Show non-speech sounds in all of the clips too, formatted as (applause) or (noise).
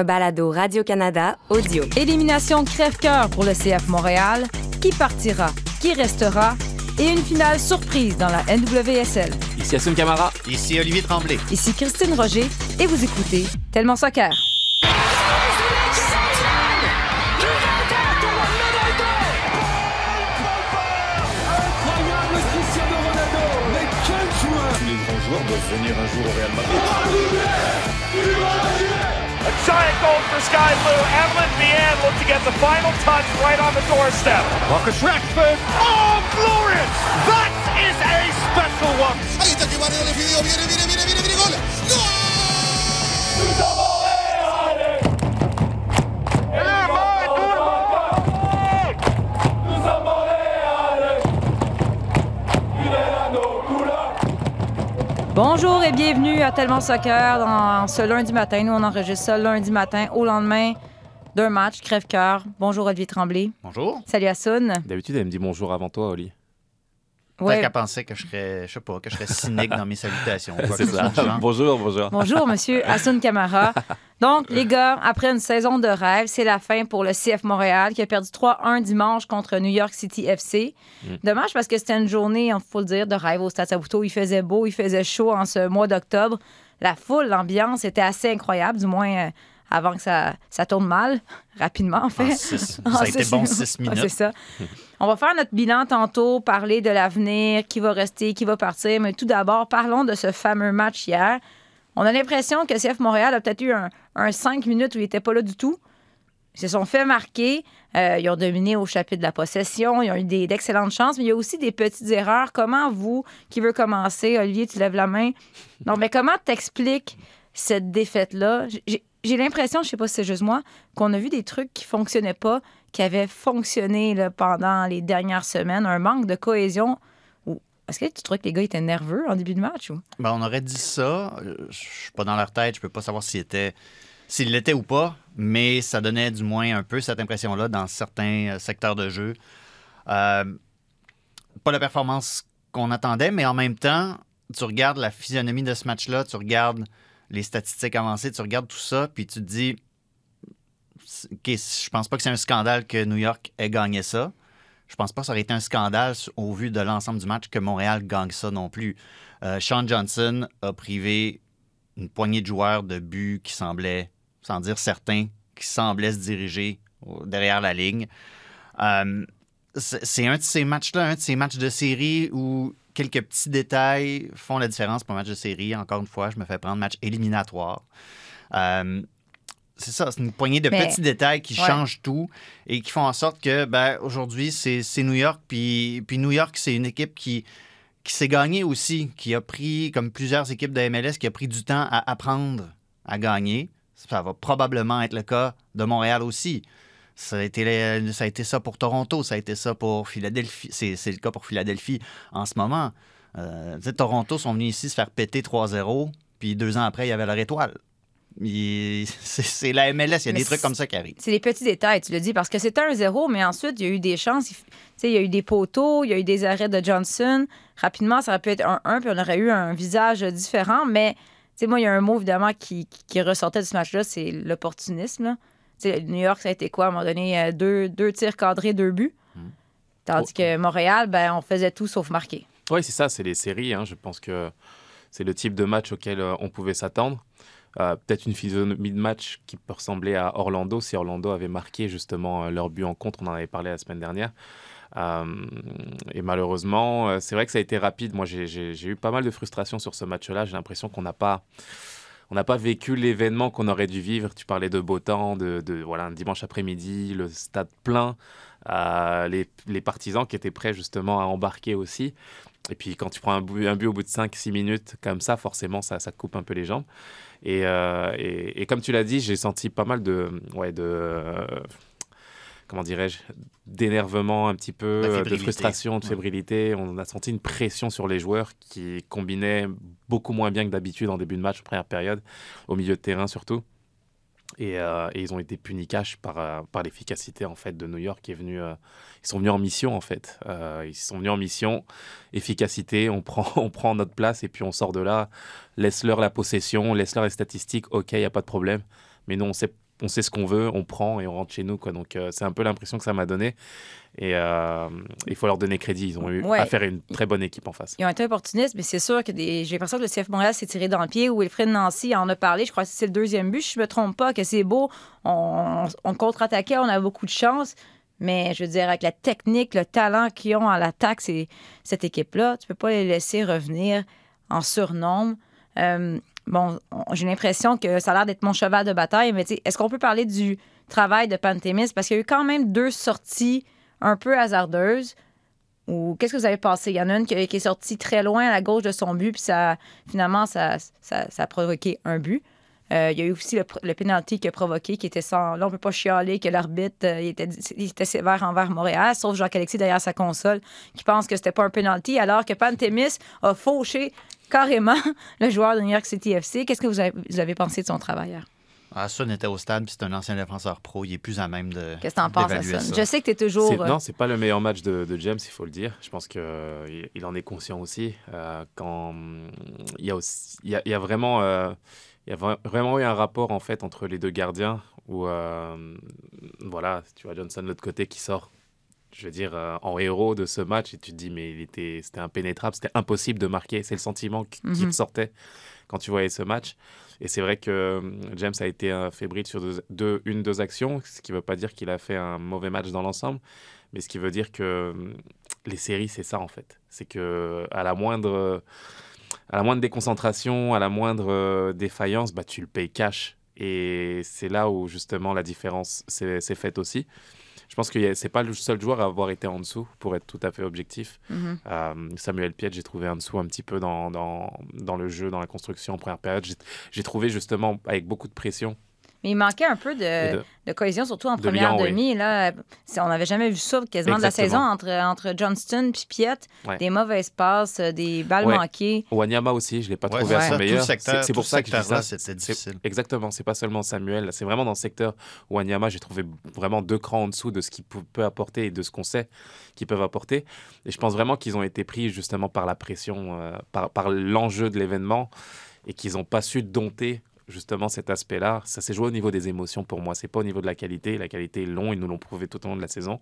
Un balado Radio-Canada audio. Élimination crève-cœur pour le CF Montréal. Qui partira? Qui restera? Et une finale surprise dans la NWSL. Ici Assun Camara. Ici Olivier Tremblay. Ici Christine Roger et vous écoutez Tellement Soccer. Incroyable Cristiano Ronaldo Mais quel joueur Les grands joueurs doivent venir un jour au Real Madrid? A giant goal for Sky Blue. Evelyn Vian look to get the final touch right on the doorstep. Marcus Rashford Oh, glorious! That is a special one. Bonjour et bienvenue à Tellement Soccer dans ce lundi matin. Nous, on enregistre ça lundi matin au lendemain d'un match crève-cœur. Bonjour Olivier Tremblay. Bonjour. Salut Assoun. D'habitude, elle me dit bonjour avant toi, Oli. Peut-être qu'elle pensait que je serais, je sais pas, que je serais cynique dans mes salutations. quoi que ça. bonjour, bonjour. Bonjour, monsieur (laughs) Hassoun Camara. Donc, les gars, après une saison de rêve, c'est la fin pour le CF Montréal qui a perdu 3-1 dimanche contre New York City FC. Dommage parce que c'était une journée, il faut le dire, de rêve au Stade Saputo. Il faisait beau, il faisait chaud en ce mois d'octobre. La foule, l'ambiance était assez incroyable, du moins euh, avant que ça, ça tourne mal, rapidement en fait. En six- (laughs) ça Ah, a été bon six Ouais, minutes. c'est ça. On va faire notre bilan tantôt, parler de l'avenir, qui va rester, qui va partir. Mais tout d'abord, parlons de ce fameux match hier. On a l'impression que CF Montréal a peut-être eu un, un cinq minutes où il n'était pas là du tout. Ils se sont fait marquer. Euh, ils ont dominé au chapitre de la possession. Ils ont eu des- d'excellentes chances, mais il y a aussi des petites erreurs. Comment vous, qui veut commencer, Olivier, tu lèves la main. Non, mais comment t'expliques cette défaite-là? J'ai- l'impression, je sais pas si c'est juste moi, qu'on a vu des trucs qui fonctionnaient pas, qui avaient fonctionné pendant les dernières semaines. Un manque de cohésion. Est-ce que tu trouves que les gars étaient nerveux en début de match? Ou? Ben, on aurait dit ça. Euh, Je suis pas dans leur tête, je peux pas savoir s'il était s'il l'était ou pas, mais ça donnait du moins un peu cette impression-là dans certains euh, secteurs de jeu. Euh, pas la performance qu'on attendait, mais en même temps, tu regardes la physionomie de ce match-là, tu regardes les statistiques avancées, tu regardes tout ça, puis tu te dis, OK, je pense pas que c'est un scandale que New York ait gagné ça. Je pense pas que ça aurait été un scandale au vu de l'ensemble du match que Montréal gagne ça non plus. Euh, Sean Johnson a privé une poignée de joueurs de buts qui semblaient, sans dire certains, qui semblaient se diriger derrière la ligne. Euh, c'est un de ces matchs-là, un de ces matchs de série où quelques petits détails font la différence pour un match de série. Encore une fois, je me fais prendre match éliminatoire. Euh, c'est ça, c'est une poignée de Mais- petits détails qui Ouais. changent tout et qui font en sorte que ben, aujourd'hui, c'est c'est New York. Puis, puis New York, c'est une équipe qui, qui s'est gagnée aussi, qui a pris, comme plusieurs équipes de MLS, qui a pris du temps à apprendre à gagner. Ça va probablement être le cas de Montréal aussi. Ça a été, ça, a été ça pour Toronto, ça a été ça pour Philadelphie. C'est c'est le cas pour Philadelphie en ce moment. Euh, Toronto sont venus ici se faire péter 3-0, puis deux ans après, il y avait leur étoile. Il- (laughs) C'est c'est la MLS, il y a Mais des trucs c'est- comme ça qui arrivent. C'est des petits détails, tu le dis, parce que c'était un zéro, mais ensuite, il y a eu des chances. Il, f- tu sais, il y a eu des poteaux, il y a eu des arrêts de Johnson. Rapidement, ça aurait pu être un 1 puis on aurait eu un visage différent. Mais, tu sais, moi, il y a un mot, évidemment, qui, qui- qui ressortait de ce match-là, c'est l'opportunisme. New York, ça a été quoi? À un moment donné, euh, deux, deux tirs cadrés, deux buts. Tandis que Montréal, ben, on faisait tout sauf marquer. Oui, c'est ça, c'est les séries. hein. Je pense que c'est le type de match auquel euh, on pouvait s'attendre. Euh, Peut-être une physionomie de match qui peut ressembler à Orlando, si Orlando avait marqué justement leur but en contre, on en avait parlé la semaine dernière. Euh, et malheureusement, c'est vrai que ça a été rapide. Moi, j'ai eu pas mal de frustration sur ce match-là. J'ai l'impression qu'on n'a pas, on n'a pas vécu l'événement qu'on aurait dû vivre. Tu parlais de beau temps, de, voilà, un dimanche après-midi, le stade plein, euh, les, partisans qui étaient prêts justement à embarquer aussi. Et puis quand tu prends un but, au bout de 5-6 minutes comme ça, forcément, ça, ça coupe un peu les jambes. Et, euh, et, et comme tu l'as dit, j'ai senti pas mal de... Ouais, de comment dirais-je d'énervement un petit peu, De euh, de fébrilité. frustration, de Ouais. fébrilité. On a senti une pression sur les joueurs qui combinaient beaucoup moins bien que d'habitude en début de match, en première période, au milieu de terrain surtout. Et, euh, et ils ont été punis cash par, euh, par l'efficacité en fait de New York qui est venu. euh, ils sont venus en mission en fait. Euh, ils sont venus en mission, efficacité. On (laughs) prend, on prend notre place et puis on sort de là. Laisse-leur la possession, laisse-leur les statistiques. Ok, il y a pas de problème. Mais nous on sait on sait ce qu'on veut, on prend et on rentre chez nous. Quoi. Donc, euh, c'est un peu l'impression que ça m'a donné. Et euh, il faut leur donner crédit. Ils ont eu Ouais. affaire à une très bonne équipe en face. Ils ont été opportunistes, mais c'est sûr que des... j'ai l'impression que le CF Montréal s'est tiré dans le pied. Wilfred Nancy en a parlé. Je crois que c'est le deuxième but. Je me trompe pas, que c'est beau. On, on contre-attaquait, on a beaucoup de chance. Mais je veux dire, avec la technique, le talent qu'ils ont à l'attaque, c'est cette équipe-là, tu peux pas les laisser revenir en surnombre. Euh, bon, on- j'ai l'impression que ça a l'air d'être mon cheval de bataille, mais est-ce qu'on peut parler du travail de Pantémis? Parce qu'il y a eu quand même deux sorties un peu hasardeuses. Ou qu'est-ce que vous avez pensé? Il y en a une qui, est sortie très loin à la gauche de son but, puis ça, finalement, ça, ça, a provoqué un but. Euh, il y a eu aussi le, penalty qui a provoqué, qui était sans. Là, on ne peut pas chialer que l'arbitre euh, était, sévère envers Montréal, sauf Jacques-Alexis derrière sa console, qui pense que c'était pas un penalty, alors que Pantémis a fauché carrément le joueur de New York City FC. Qu'est-ce que vous avez, vous avez pensé de son travail hier? Hassan était au stade, puis c'est un ancien défenseur pro. Il est plus à même de. Qu'est-ce que tu en penses, ça? Je sais que tu es toujours. Euh, Non, c'est pas le meilleur match de, de James, il faut le dire. Je pense qu'il il en est conscient aussi. Euh, quand il y a aussi, il y a, il y a vraiment, euh, il y a vra- vraiment eu un rapport en fait entre les deux gardiens où, euh, voilà, tu vois Johnson de l'autre côté qui sort. Je veux dire, euh, en héros de ce match, et tu te dis, mais il était, c'était impénétrable, c'était impossible de marquer. C'est le sentiment qui, qui Mhm. te sortait quand tu voyais ce match. Et c'est vrai que hum, James a été euh, fébrile sur deux, deux- une, deux actions, ce qui ne veut pas dire qu'il a fait un mauvais match dans l'ensemble, mais ce qui veut dire que hum, les séries, c'est ça en fait. C'est que à la moindre, à la moindre déconcentration, à la moindre euh, défaillance, bah, tu le payes cash. Et c'est là où justement la différence s'est faite aussi. Je pense que c'est pas le seul joueur à avoir été en dessous, pour être tout à fait objectif. mhm. Euh, Samuel Piet, j'ai trouvé en dessous un petit peu dans, dans, dans le jeu, dans la construction en première période. J'ai trouvé justement avec beaucoup de pression. Mais il manquait un peu de, et de- de cohésion, surtout en de première oui. demi. Là, C'est- on n'avait jamais vu ça quasiment de la saison entre, entre Johnston et Piet. Ouais. Des mauvaises passes, euh, des balles Ouais. manquées. Secteur aussi, je ne l'ai pas Ouais, trouvé à c'est son meilleur. secteur- C'est- pour ça que c'était C'est- difficile. Exactement, c'est pas seulement Samuel, c'est vraiment dans le secteur Wanyama, j'ai trouvé vraiment deux crans en dessous de ce qu'il peut peut apporter et de ce qu'on sait qu'ils peuvent apporter. Et je pense vraiment qu'ils ont été pris justement par la pression, euh, par, par l'enjeu de l'événement et qu'ils n'ont pas su dompter justement cet aspect-là. Ça s'est joué au niveau des émotions pour moi, c'est pas au niveau de la qualité. La qualité est long, ils nous l'ont prouvé tout au long de la saison.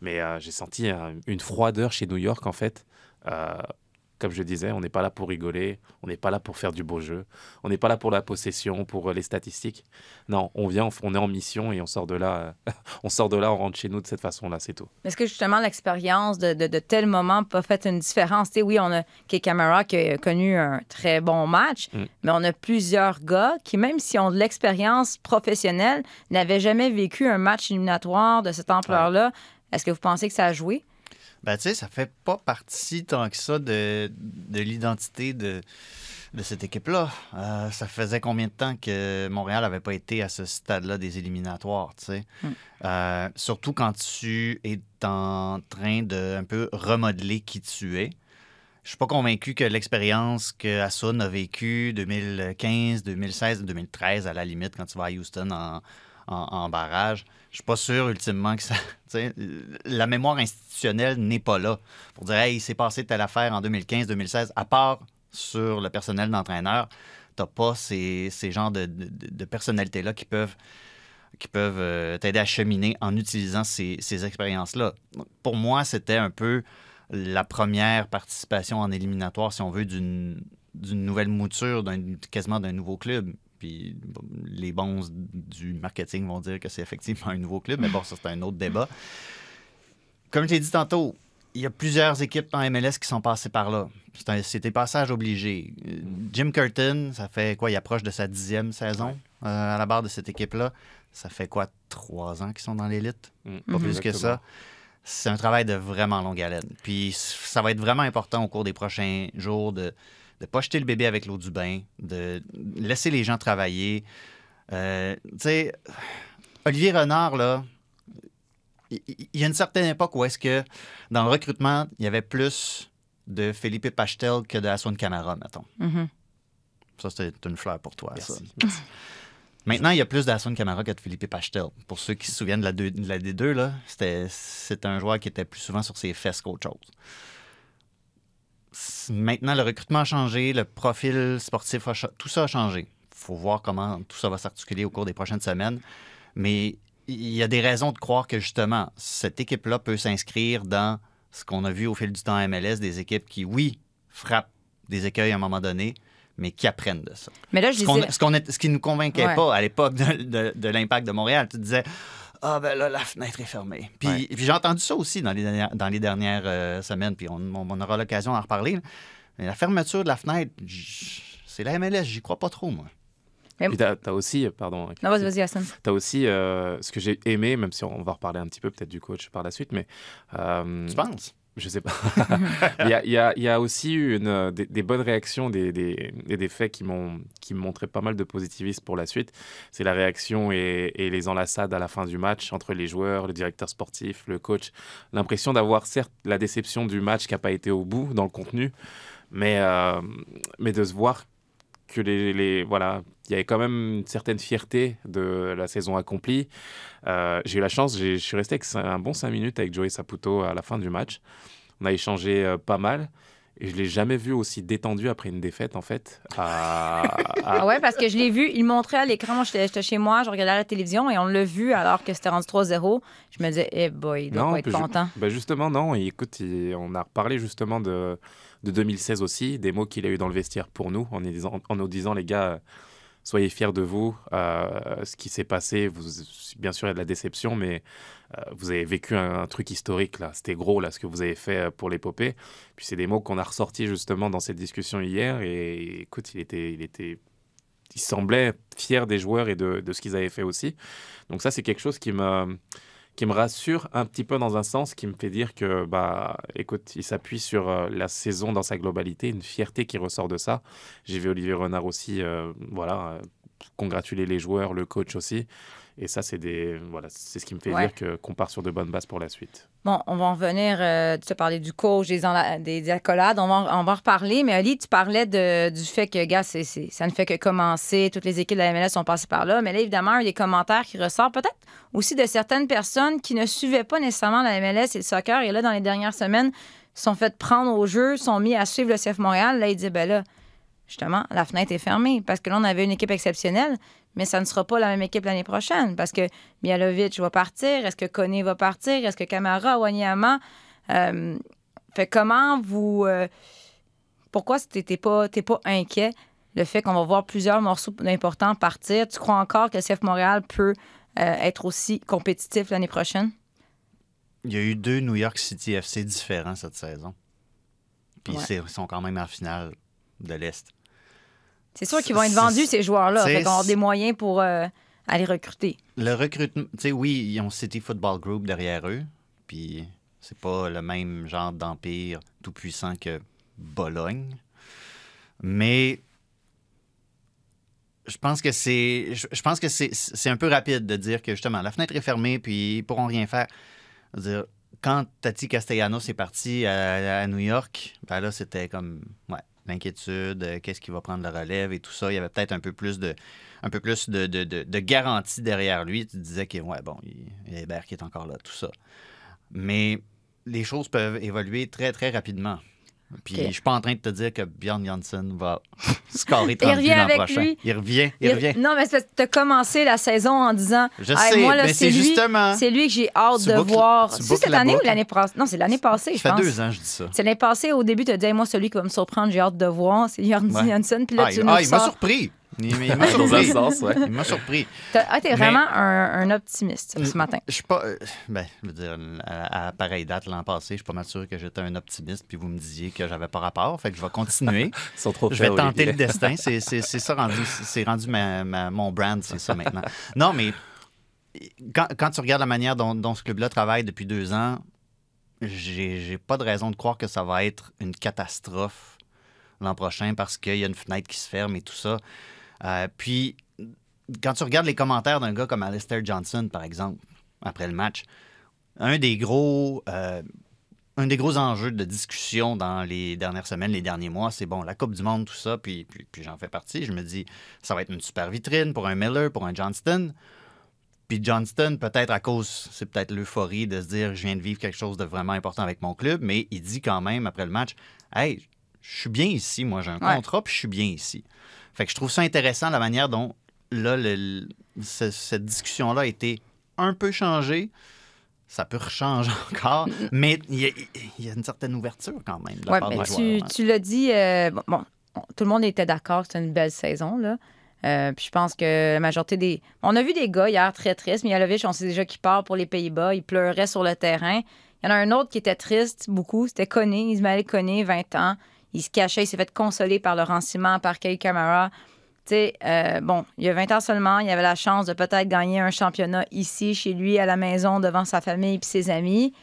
Mais euh, j'ai senti euh, une froideur chez New York en fait. Euh, comme je disais, on n'est pas là pour rigoler, on n'est pas là pour faire du beau jeu, on n'est pas là pour la possession, pour euh, les statistiques. Non, on vient, on, est en mission et on sort de là, euh, (laughs) on sort de là, on rentre chez nous de cette façon-là, c'est tout. Est-ce que justement l'expérience de, de, de tel moment n'a pas fait une différence? Oui, on a Kay Camara qui a connu un très bon match, Mm. mais on a plusieurs gars qui, même s'ils ont de l'expérience professionnelle, n'avaient jamais vécu un match éliminatoire de cette ampleur-là. Est-ce que vous pensez que ça a joué? Ben, tu sais, ça fait pas partie tant que ça de, de l'identité de, de cette équipe-là. Euh, ça faisait combien de temps que Montréal n'avait pas été à ce stade-là des éliminatoires, tu sais? Mm. Euh, surtout quand tu es en train de un peu remodeler qui tu es. Je suis pas convaincu que l'expérience que Hassan a vécue 2015, 2016, 2013, à la limite, quand tu vas à Houston en, en, en barrage, je suis pas sûr ultimement que ça. (laughs) La mémoire institutionnelle n'est pas là pour dire Hey, il s'est passé telle affaire en 2015-2016, à part sur le personnel d'entraîneur. Tu pas ces, ces genres de, de, personnalités-là qui peuvent qui peuvent euh, t'aider à cheminer en utilisant ces, ces expériences-là. Pour moi, c'était un peu la première participation en éliminatoire, si on veut, d'une nouvelle mouture, quasiment d'un nouveau club. Puis les bons du marketing vont dire que c'est effectivement un nouveau club, mais bon, ça, c'est un autre débat. Comme je l'ai dit tantôt, il y a plusieurs équipes en MLS qui sont passées par là. C'est un- C'était passage obligé. Euh, Jim Curtin, ça fait quoi? Il approche de sa dixième saison euh, à la barre de cette équipe-là. Ça fait quoi? Trois ans qu'ils sont dans l'élite? Mm. Pas plus que ça. C'est un travail de vraiment longue haleine. Puis ça va être vraiment important au cours des prochains jours de ne pas jeter le bébé avec l'eau du bain, de laisser les gens travailler. Euh, tu sais, Olivier Renard, là, il y a une certaine époque où est-ce que dans le recrutement, il y avait plus de Felipe Pachtel que de Aswan Camara, mettons. Mhm. Ça, c'était une fleur pour toi, ça. Merci. merci. (laughs) Maintenant, il y a plus d'Aswan Camara que de Philippe Pachtel. Pour ceux qui se souviennent de la, deux- de la D2, là, c'était, c'est un joueur qui était plus souvent sur ses fesses qu'autre chose. Maintenant, le recrutement a changé, le profil sportif, a tout ça a changé. Il faut voir comment tout ça va s'articuler au cours des prochaines semaines. Mais il y a des raisons de croire que justement, cette équipe-là peut s'inscrire dans ce qu'on a vu au fil du temps à MLS, des équipes qui, oui, frappent des écueils à un moment donné, mais qui apprennent de ça. Mais là, je Ce, disais... ce qu'on est- ce qui ne nous convainquait Ouais. pas à l'époque de, de- de l'impact de Montréal. Tu disais, ah ben là, la fenêtre est fermée. Puis, Ouais. puis j'ai entendu ça aussi dans les dernières, dans les dernières euh, semaines, puis on, aura l'occasion d'en reparler. là. Mais la fermeture de la fenêtre, j- c'est la MLS, j'y crois pas trop, moi. Puis t'as as aussi, pardon, Non, vas-y, vas-y, Hassan. Tu as aussi euh, ce que j'ai aimé, même si on va reparler un petit peu peut-être du coach par la suite, mais euh, Tu penses? Je sais pas. (laughs) Il y, a, il y a- il y a aussi eu une, des, des bonnes réactions, des, des, et des faits qui m'ont qui montraient pas mal de positivisme pour la suite. C'est la réaction et, et les enlaçades à la fin du match entre les joueurs, le directeur sportif, le coach. L'impression d'avoir certes la déception du match qui n'a pas été au bout dans le contenu, mais, euh, mais de se voir que les, les- voilà, il y avait quand même une certaine fierté de la saison accomplie. Euh, j'ai eu la chance, je suis resté avec un bon 5 minutes avec Joey Saputo à la fin du match. On a échangé euh, pas mal. Et je l'ai jamais vu aussi détendu après une défaite, en fait. à- (laughs) à- Ah ouais, parce que je l'ai vu, il montrait à l'écran. Moi, j'étais chez moi, je regardais la télévision et on l'a vu alors que c'était rendu 3-0. Je me disais, eh boy, il doit pas être content. ben justement, non. Et écoute, il- on a reparlé justement de, de 2016 aussi, des mots qu'il a eu dans le vestiaire pour nous, en, nous disant, en nous disant, les gars, soyez fiers de vous. euh, ce qui s'est passé, vous, bien sûr, il y a de la déception, mais euh, vous avez vécu un, truc historique, là. C'était gros, là, ce que vous avez fait euh, pour l'épopée. Puis c'est des mots qu'on a ressortis justement dans cette discussion hier. Et écoute, il était... Il était il semblait fier des joueurs et de, ce qu'ils avaient fait aussi. Donc ça, c'est quelque chose qui me, qui me rassure un petit peu dans un sens, qui me fait dire que, bah, écoute, il s'appuie sur euh, la saison dans sa globalité, une fierté qui ressort de ça. J'ai vu Olivier Renard aussi, euh, voilà, euh, congratuler les joueurs, le coach aussi. Et ça, c'est des, voilà, c'est ce qui me fait Ouais. dire que qu'on part sur de bonnes bases pour la suite. Bon, on va en revenir. euh, tu as parlé du coach, des, enla- des, des accolades. On va, en- on va en reparler. Mais Ali, tu parlais de- du fait que, gars, c'est, ça ne fait que commencer. Toutes les équipes de la MLS sont passées par là. Mais là, évidemment, il y a des commentaires qui ressortent, peut-être aussi de certaines personnes qui ne suivaient pas nécessairement la MLS et le soccer. Et là, dans les dernières semaines, se sont fait prendre au jeu, sont mis à suivre le CF Montréal. Là, ils disaient, ben là, justement, la fenêtre est fermée parce que là, on avait une équipe exceptionnelle, mais ça ne sera pas la même équipe l'année prochaine parce que Mialovic va partir, est-ce que Koné va partir, est-ce que Camara, Wanyama. Euh, fait comment vous. euh, pourquoi t'es t'es pas, t'es pas inquiet le fait qu'on va voir plusieurs morceaux importants partir? Tu crois encore que le CF Montréal peut euh, être aussi compétitif l'année prochaine? Il y a eu deux New York City FC différents cette saison. Puis Ouais. ils sont quand même en finale de l'Est. C'est sûr qu'ils vont être vendus, ces joueurs-là. Fait qu'on avoir des moyens pour euh, aller recruter. Le recrutement, tu sais, oui, ils ont City Football Group derrière eux, puis c'est pas le même genre d'empire tout puissant que Bologne. Mais je pense que c'est je pense que c'est un peu rapide de dire que justement la fenêtre est fermée puis ils pourront rien faire. Dire, quand Tati Castellanos est parti à, à New York, ben là c'était comme ouais, l'inquiétude, euh, qu'est-ce qui va prendre la relève et tout ça, il y avait peut-être un peu plus de un garantie derrière lui. Tu disais que bon, il y Hébert qui est encore là, tout ça. Mais les choses peuvent évoluer très très rapidement. Puis Ok. je suis pas en train de te dire que Bjorn Janssen va (laughs) scorer Il 30 buts l'an avec prochain. lui. Il revient, il, Il- revient. Non, mais tu as commencé la saison en disant Je Hey, sais, moi, là, mais c'est justement. c'est lui que j'ai hâte de voir. C'est cette année ou l'année passée? Non, c'est l'année passée, je Ça fait pense. deux ans, je dis ça. C'est l'année passée, au début, tu as dit Hey, moi, celui qui va me surprendre, j'ai hâte de voir, c'est Jordi Ouais. Janssen. Puis là, Ah, tu il, nous ah, il m'a surpris. Il, il m'a (laughs) surpris. sens, ouais. Il m'a surpris. T'as- Ah, t'es vraiment un, un optimiste ce matin. Je suis pas. euh, ben, je veux dire, à, à pareille date l'an passé, je suis pas mal sûr que j'étais un optimiste, puis vous me disiez que j'avais pas rapport. Fait que je vais continuer. (laughs) Trop Je vais tenter Olivier. le destin. C'est (laughs) c'est- c'est ça rendu. C'est rendu ma- ma- mon brand, c'est ça maintenant. Non, mais quand, quand tu regardes la manière dont, dont ce club-là travaille depuis deux ans, j'ai j'ai pas de raison de croire que ça va être une catastrophe l'an prochain parce qu'il y a une fenêtre qui se ferme et tout ça. Euh, puis, quand tu regardes les commentaires d'un gars comme Alistair Johnson, par exemple, après le match, un des gros. euh, un des gros enjeux de discussion dans les dernières semaines, les derniers mois, c'est bon, la Coupe du Monde, tout ça, puis j'en fais partie. Je me dis, ça va être une super vitrine pour un Miller, pour un Johnston. Puis Johnston, peut-être à cause, c'est peut-être l'euphorie de se dire, je viens de vivre quelque chose de vraiment important avec mon club, mais il dit quand même après le match, hey, je suis bien ici, moi j'ai un Ouais. contrat, puis je suis bien ici. Fait que je trouve ça intéressant la manière dont là, le- le- ce- cette discussion-là a été un peu changée. Ça peut rechanger (laughs) encore, mais il y, a, il y a une certaine ouverture quand même de la Ouais, part mais des tu, l'as dit, euh, bon, bon, tout le monde était d'accord que c'était une belle saison. Là. Euh, puis je pense que la majorité des. On a vu des gars hier très tristes. Mihalovic, on sait déjà qu'il part pour les Pays-Bas. Il pleurait sur le terrain. Il y en a un autre qui était triste beaucoup. C'était Koné, Ismaël Koné, 20 ans. Il se cachait, il s'est fait consoler par Laurent Simon, par Kay Camara. Tu sais, euh, bon, il y a 20 ans seulement, il avait la chance de peut-être gagner un championnat ici, chez lui, à la maison, devant sa famille et ses amis.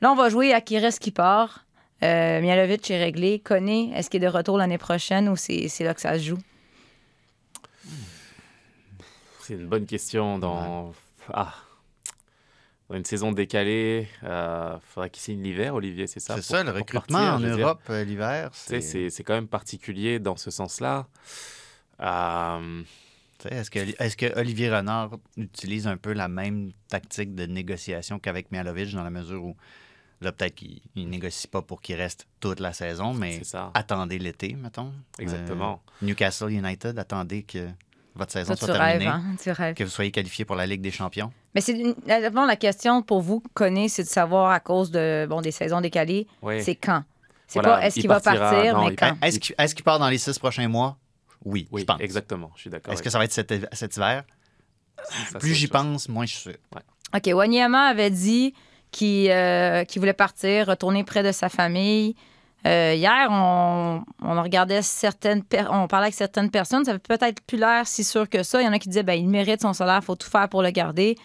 Là, on va jouer à qui reste qui part. Euh, Mialovic est réglé. Koné, est-ce qu'il est de retour l'année prochaine ou c'est c'est là que ça se joue? C'est une bonne question. Dans, ah, une saison décalée, il faudrait qu'il signe l'hiver, Olivier, c'est ça C'est ça, le recrutement partir, en. Europe euh, l'hiver. Tu sais, C'est, C'est c'est quand même particulier dans ce sens-là. Euh, tu sais, est-ce, que, est-ce que Olivier Renard utilise un peu la même tactique de négociation qu'avec Mialovic dans la mesure où là, peut-être qu'il ne négocie pas pour qu'il reste toute la saison, mais attendez l'été, mettons. Exactement. Euh, Newcastle United, attendez que votre saison Toi, soit tu rêves, terminée, hein? Tu rêves. que vous soyez qualifié pour la Ligue des champions. Mais c'est une- la, question pour vous, Koné, c'est de savoir à cause de, bon, des saisons décalées, c'est quand? C'est Voilà, pas est-ce il qu'il va partir, non, mais il- quand? Est-ce qu'il, part dans les six prochains mois? Oui, Oui, je pense. exactement. Je suis d'accord. Est-ce que ça va être cet, cet hiver? ça, Plus j'y pense, moins je suis sûr. OK, Wanyama avait dit qu'il euh, qu'il voulait partir, retourner près de sa famille. Euh, hier, on, on regardait certaines... On parlait avec certaines personnes. Ça avait peut-être plus l'air si sûr que ça. Il y en a qui disaient ben, il mérite son salaire, il faut tout faire pour le garder.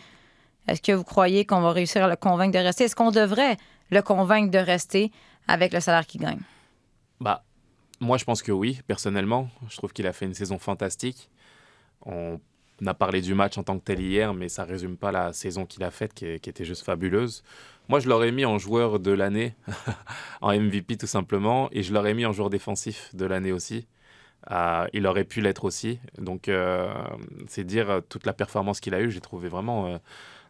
Est-ce que vous croyez qu'on va réussir à le convaincre de rester? Est-ce qu'on devrait le convaincre de rester avec le salaire qu'il gagne? Bah, moi, je pense que oui, personnellement. Je trouve qu'il a fait une saison fantastique. On a parlé du match en tant que tel hier, mais ça résume pas la saison qu'il a faite, qui, était juste fabuleuse. Moi, je l'aurais mis en joueur de l'année, (laughs) en MVP tout simplement, et je l'aurais mis en joueur défensif de l'année aussi. Euh, il aurait pu l'être aussi. Donc, euh, c'est dire toute la performance qu'il a eue. J'ai trouvé vraiment euh,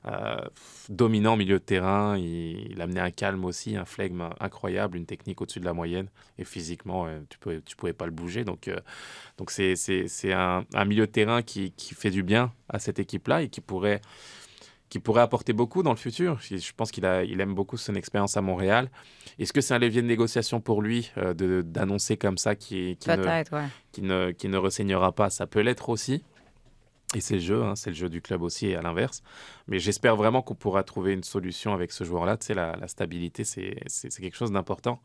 euh, dominant milieu de terrain. Il, il amenait un calme aussi, un flegme incroyable, une technique au-dessus de la moyenne. Et physiquement, euh, tu tu pouvais pas le bouger. Donc, euh, donc c'est, c'est, c'est un, un milieu de terrain qui, qui fait du bien à cette équipe-là et qui pourrait, qui pourrait apporter beaucoup dans le futur. Je pense qu'il a, il aime beaucoup son expérience à Montréal. Est-ce que c'est un levier de négociation pour lui euh, de, d'annoncer comme ça qu'il, qu'il ne, qui ne, ne pas? Ça peut l'être aussi. Et c'est le jeu, hein, c'est le jeu du club aussi et à l'inverse. Mais j'espère vraiment qu'on pourra trouver une solution avec ce joueur-là. Tu sais, la, stabilité, c'est quelque chose d'important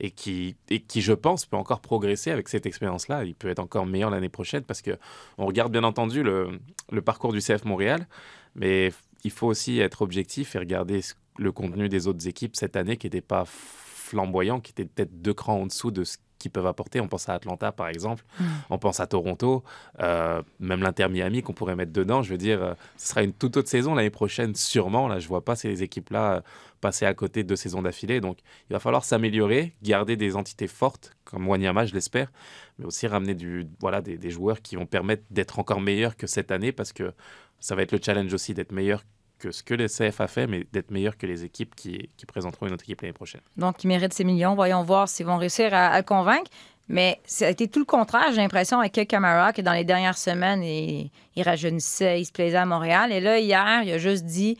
et qui, et qui, je pense, peut encore progresser avec cette expérience-là. Il peut être encore meilleur l'année prochaine parce que on regarde bien entendu le, parcours du CF Montréal, mais il faut aussi être objectif et regarder le contenu des autres équipes cette année qui n'était pas flamboyant, qui était peut-être deux crans en dessous de ce qu'ils peuvent apporter. On pense à Atlanta, par exemple. On pense à Toronto, euh, même l'Inter Miami qu'on pourrait mettre dedans. Je veux dire, euh, ce sera une toute autre saison l'année prochaine, sûrement. Là, je vois pas ces équipes-là euh, passer à côté de deux saisons d'affilée. Donc, il va falloir s'améliorer, garder des entités fortes, comme Wanyama, je l'espère, mais aussi ramener du, voilà, des, des joueurs qui vont permettre d'être encore meilleurs que cette année, parce que ça va être le challenge aussi d'être meilleur que ce que le CF a fait, mais d'être meilleur que les équipes qui, présenteront une autre équipe l'année prochaine. Donc, il mérite ses millions. Voyons voir s'ils vont réussir à, convaincre. Mais ça a été tout le contraire, j'ai l'impression, avec Camara, que dans les dernières semaines, il, il rajeunissait, il se plaisait à Montréal. Et là, hier, il a juste dit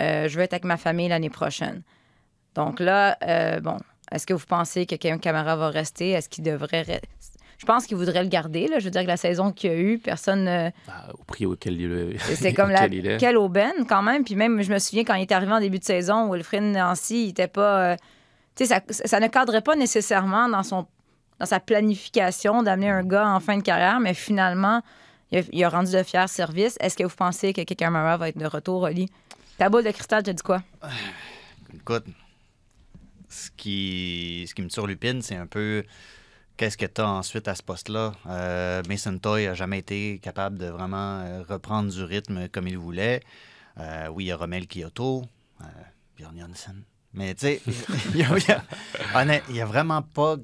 euh, Je veux être avec ma famille l'année prochaine. Donc là, euh, bon, est-ce que vous pensez que Camara va rester? Est-ce qu'il devrait. re- Je pense qu'il voudrait le garder. Là. Je veux dire que la saison qu'il y a eu, personne. euh, Ah, au prix auquel il, c'est comme (laughs) la. est. Quelle aubaine, quand même. Puis même, je me souviens, quand il est arrivé en début de saison, Wilfrid Nancy, il était pas. euh, tu sais, ça, ça ne cadrait pas nécessairement dans, son, dans sa planification d'amener un gars en fin de carrière, mais finalement, il a, il a rendu de fiers services. Est-ce que vous pensez que Camara va être de retour, Oli? Ta boule de cristal te dit quoi? (sighs) Écoute, ce qui, ce qui me turlupine, c'est un peu qu'est-ce que tu as ensuite à ce poste-là? Euh, Mason Toy n'a jamais été capable de vraiment euh, reprendre du rythme comme il voulait. Euh, oui, il y a Romel Kyoto, euh, Bjorn Janssen. Mais tu sais, il a- a- n'y a vraiment pas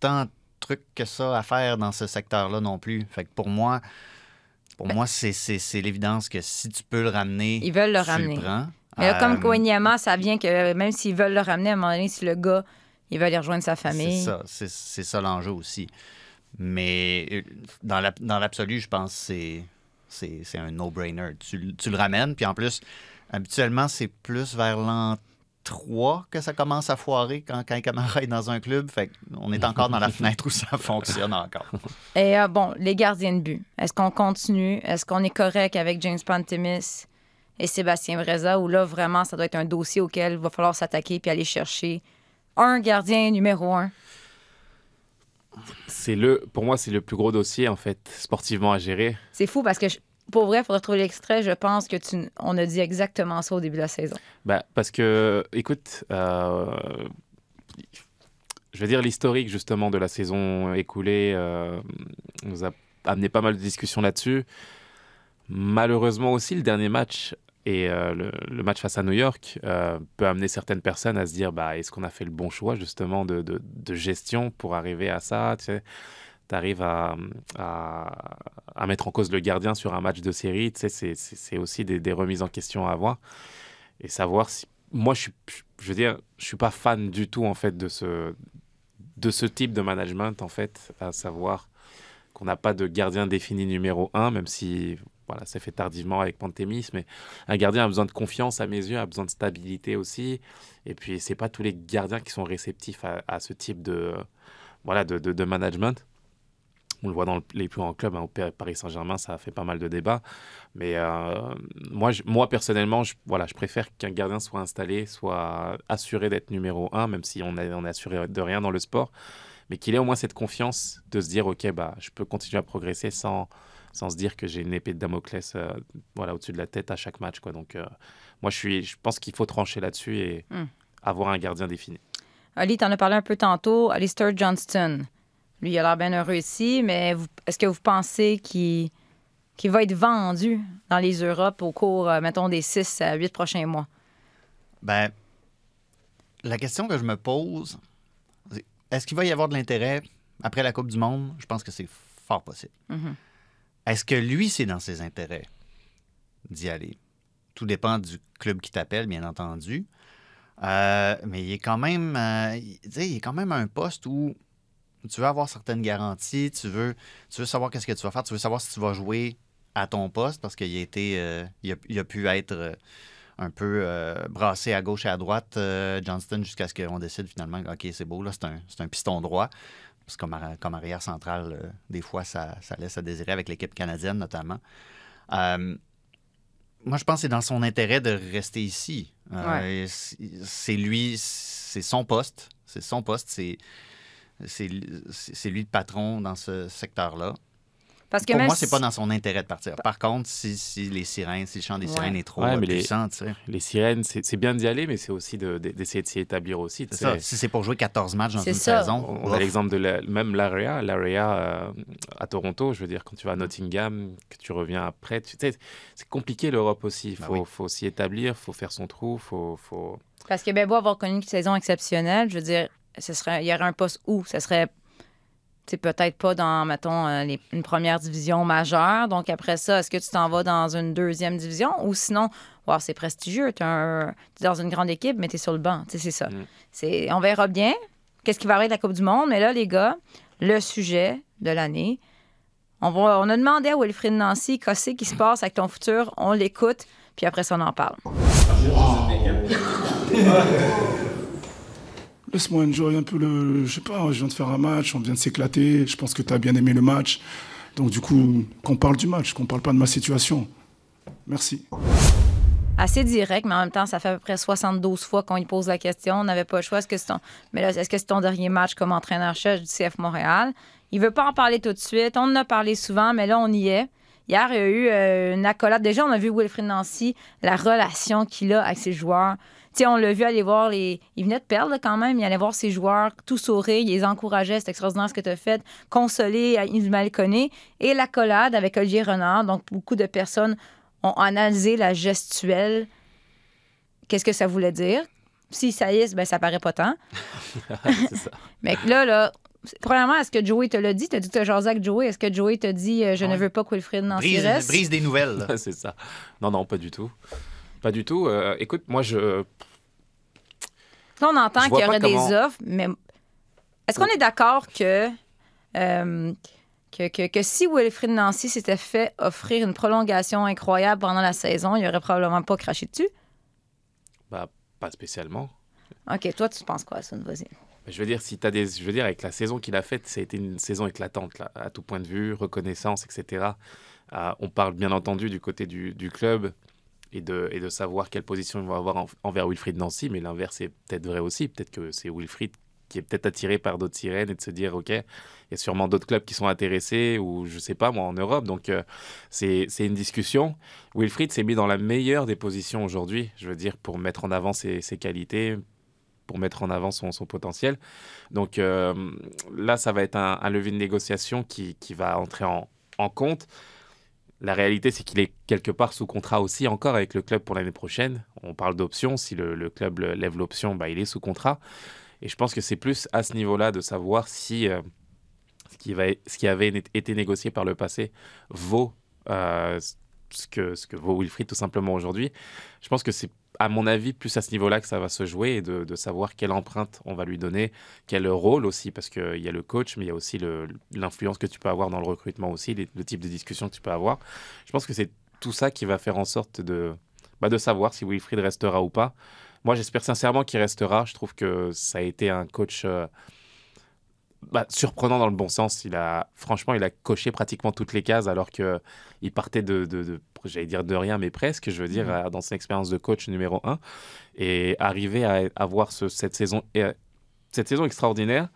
tant de trucs que ça à faire dans ce secteur-là non plus. Fait que pour moi, pour moi, c'est- l'évidence que si tu peux le ramener, Ils veulent le tu ramener. le prends. Mais là, comme Kouanyama, ça vient que même s'ils veulent le ramener, à un moment donné, si le gars, il veut aller rejoindre sa famille. C'est ça, c'est, ça l'enjeu aussi. Mais euh, dans, la- dans l'absolu, je pense que c'est, un no-brainer. Tu, le- tu le ramènes, puis en plus, habituellement, c'est plus vers l'an 3 que ça commence à foirer quand, quand un camarade est dans un club. Fait on est encore dans la (laughs) fenêtre où ça fonctionne encore. Et euh, bon, les gardiens de but. Est-ce qu'on continue? Est-ce qu'on est correct avec James Pantemis et Sébastien Breza? Ou là, vraiment, ça doit être un dossier auquel il va falloir s'attaquer puis aller chercher un gardien numéro un? C'est le, pour moi, c'est le plus gros dossier en fait sportivement à gérer. C'est fou parce que, je- pour vrai, il faudrait trouver l'extrait. Je pense que tu, on a dit exactement ça au début de la saison. Bah, parce que, écoute, euh, je veux dire, l'historique justement de la saison écoulée euh, nous a amené pas mal de discussions là-dessus. Malheureusement aussi, le dernier match et euh, le, match face à New York euh, peut amener certaines personnes à se dire bah, est-ce qu'on a fait le bon choix justement de, gestion pour arriver à ça tu sais? Arrives à, mettre en cause le gardien sur un match de série, tu sais, c'est- aussi des, remises en question à avoir. Et savoir si moi je veux dire je suis pas fan du tout en fait de ce de ce type de management en fait à savoir qu'on n'a pas de gardien défini numéro un même si voilà c'est fait tardivement avec Pantémis mais un gardien a besoin de confiance à mes yeux a besoin de stabilité aussi. Et puis c'est pas tous les gardiens qui sont réceptifs à, ce type de voilà de, management. On le voit dans le- les plus grands clubs, hein, au Paris Saint-Germain, ça a fait pas mal de débats. Mais euh, moi, moi, personnellement, je, voilà, je préfère qu'un gardien soit installé, soit assuré d'être numéro un, même si on est, on est assuré de rien dans le sport, mais qu'il ait au moins cette confiance de se dire, OK, bah, je peux continuer à progresser sans, sans se dire que j'ai une épée de Damoclès euh, voilà, au-dessus de la tête à chaque match. Quoi. Donc, euh, moi, je, suis, je pense qu'il faut trancher là-dessus et Hmm. avoir un gardien défini. Ali, t'en as parlé un peu tantôt. Alistair Johnston. Lui, il a l'air bien heureux ici, mais vous- est-ce que vous pensez qu'il qu'il va être vendu dans les Europes au cours, euh, mettons, des 6 à 8 prochains mois? Ben, la question que je me pose, c'est est-ce qu'il va y avoir de l'intérêt après la Coupe du Monde? Je pense que c'est fort possible. Mhm. Est-ce que lui, c'est dans ses intérêts d'y aller? Tout dépend du club qui t'appelle, bien entendu. Euh, mais il est quand même, euh, quand même un poste où tu veux avoir certaines garanties, tu veux, tu veux savoir qu'est-ce que tu vas faire, tu veux savoir si tu vas jouer à ton poste parce qu'il a euh, il, a, pu être un peu brassé à gauche et à droite, Johnston, jusqu'à ce qu'on décide finalement, OK, c'est beau, là, c'est un piston droit. Parce que comme, arri- comme arrière central, euh, des fois, ça, ça laisse à désirer avec l'équipe canadienne notamment. Euh, moi, je pense que c'est dans son intérêt de rester ici. Euh, c'est- C'est lui, c'est son poste. C'est son poste. C'est lui le patron dans ce secteur-là. Parce que Pour même moi, c'est pas dans son intérêt de partir. Par contre, si, si les sirènes, si le chant des Ouais. sirènes est trop Ouais, mais puissant. Les sirènes, c'est bien d'y aller, mais c'est aussi de- de- d'essayer de s'y établir aussi. ça. Si c'est pour jouer 14 matchs dans une ça. saison, On a l'exemple de la- même l'AREA, l'AREA euh, à Toronto, je veux dire, quand tu vas à Nottingham, que tu reviens après, tu sais, c'est compliqué l'Europe aussi. Il Ben faut, oui. faut s'y établir, il faut faire son trou, faut, faut... Parce que ben, beau avoir connu une saison exceptionnelle, je veux dire, ce serait, il y aurait un poste où? Ce serait tu sais, peut-être pas dans, mettons, euh, les- une première division majeure. Donc, après ça, est-ce que tu t'en vas dans une deuxième division? Ou sinon, wow, c'est prestigieux. Tu es dans une grande équipe, mais tu es sur le banc. C'est ça. Mm. C'est, on verra bien qu'est-ce qui va arriver de la Coupe du Monde. Mais là, les gars, le sujet de l'année, on, va, on a demandé à Wilfrid Nancy qu'est-ce qui se passe avec ton futur. On l'écoute, puis après ça, on en parle. Laisse-moi enjoy un peu le. Je sais pas, je viens de faire un match, on vient de s'éclater. Je pense que tu as bien aimé le match. Donc, du coup, qu'on parle du match, qu'on parle pas de ma situation. Merci. assez direct, mais en même temps, ça fait à peu près 72 fois qu'on lui pose la question. On n'avait pas le choix. Est-ce que c'est ton... Mais là, est-ce que c'est ton dernier match comme entraîneur-chef du CF Montréal? Il veut pas en parler tout de suite. On en a parlé souvent, mais là, on y est. Hier, il y a eu euh, une accolade. Déjà, on a vu Wilfried Nancy, la relation qu'il a avec ses joueurs. Tu sais, on l'a vu aller voir les. Il venait de perdre là, quand même. Il allait voir ses joueurs, tout sourire. Il les encourageait. C'est extraordinaire ce que tu as fait. Consoler Ismaël Koné. Et l'accolade avec Olivier Renard. Donc, beaucoup de personnes ont analysé la gestuelle. Qu'est-ce que ça voulait dire? Si ça y est, ben, ça paraît pas tant. (laughs) c'est ça. (laughs) Mais là, là, premièrement, est-ce que Joey te l'a dit? T'as dit que tu as jasé avec Joey. Est-ce que Joey t'a dit euh, je ne Ouais. veux pas que Wilfried Nancy brise, reste? brise des nouvelles. (laughs) c'est ça. Non, non, pas du tout. Pas du tout. Euh, écoute, moi, je... Là, on entend qu'il y aurait des offres, mais est-ce qu'on est d'accord que, euh, que, que, que si Wilfrid Nancy s'était fait offrir une prolongation incroyable pendant la saison, il aurait probablement pas craché dessus? Bah, pas spécialement. OK, toi, tu penses quoi, Sun? Vas-y. Je veux dire, si as des, je veux dire, avec la saison qu'il a faite, ça a été une saison éclatante là, à tout point de vue, reconnaissance, etc. Euh, on parle bien entendu du côté du, du club et de, et de savoir quelle position il va avoir en- envers Wilfried Nancy, mais l'inverse est peut-être vrai aussi. Peut-être que c'est Wilfried qui est peut-être attiré par d'autres sirènes et de se dire, OK, il y a sûrement d'autres clubs qui sont intéressés, ou je sais pas, moi, en Europe. Donc, euh, c'est c'est une discussion. Wilfried s'est mis dans la meilleure des positions aujourd'hui, je veux dire, pour mettre en avant ses, ses qualités, pour mettre en avant son, son potentiel. Donc euh, là, ça va être un, un levier de négociation qui, qui va entrer en, en compte. La réalité, c'est qu'il est quelque part sous contrat aussi encore avec le club pour l'année prochaine. On parle d'option. Si le, club lève l'option, bah, il est sous contrat. Et je pense que c'est plus à ce niveau-là de savoir si euh, ce, qui va, ce qui avait été négocié par le passé vaut euh, ce, que, ce que vaut Wilfried tout simplement aujourd'hui. Je pense que c'est à mon avis, plus à ce niveau-là que ça va se jouer et de, savoir quelle empreinte on va lui donner, quel rôle aussi, parce qu'il y a le coach, mais il y a aussi l'influence que tu peux avoir dans le recrutement aussi, le type de discussion que tu peux avoir. Je pense que c'est tout ça qui va faire en sorte de, bah, de savoir si Wilfried restera ou pas. Moi, j'espère sincèrement qu'il restera. Je trouve que ça a été un coach euh, bah, surprenant dans le bon sens. Il a, franchement, il a coché pratiquement toutes les cases alors que il partait de, de, de- j'allais dire de rien, mais presque, je veux dire, euh, dans son expérience de coach numéro un. Et arriver à avoir ce- cette, saison, euh, cette saison extraordinaire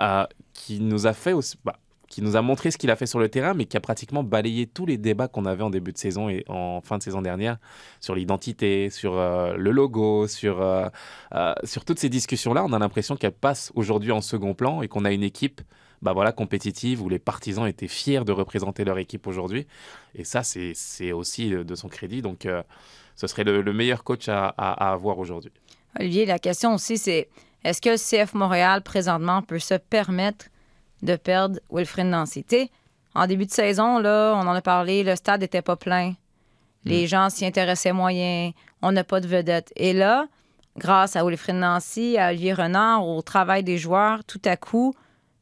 euh, qui nous a fait aussi, bah, qui nous a montré ce qu'il a fait sur le terrain, mais qui a pratiquement balayé tous les débats qu'on avait en début de saison et en fin de saison dernière sur l'identité, sur euh, le logo, sur, euh, euh, sur toutes ces discussions-là. On a l'impression qu'elles passent aujourd'hui en second plan et qu'on a une équipe bah voilà, compétitive où les partisans étaient fiers de représenter leur équipe aujourd'hui. Et ça, c'est aussi de son crédit. Donc, ce serait le, le meilleur coach à, à- avoir aujourd'hui. Olivier, la question aussi, c'est est-ce que CF Montréal, présentement, peut se permettre de perdre Wilfrid Nancy? Tu sais, En début de saison, là, on en a parlé, le stade n'était pas plein. Les gens s'y intéressaient moyen. On n'a pas de vedette. Et là, grâce à Wilfrid Nancy, à Olivier Renard, au travail des joueurs, tout à coup,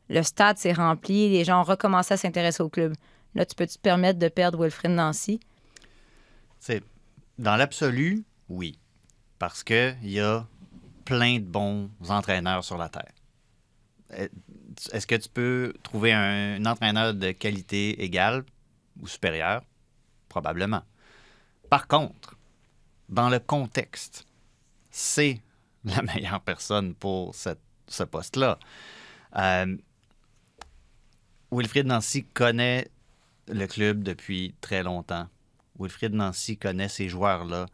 le stade s'est rempli. Les gens ont recommencé à s'intéresser au club. Là, tu peux te permettre de perdre Wilfrid Nancy? C'est dans l'absolu, oui. Parce qu'il y a plein de bons entraîneurs sur la Terre. Est-ce que tu peux trouver un, entraîneur de qualité égale ou supérieure? Probablement. Par contre, dans le contexte, c'est la meilleure personne pour ce poste-là. Euh, Wilfried Nancy connaît le club depuis très longtemps. Wilfried Nancy connaît ces joueurs-là.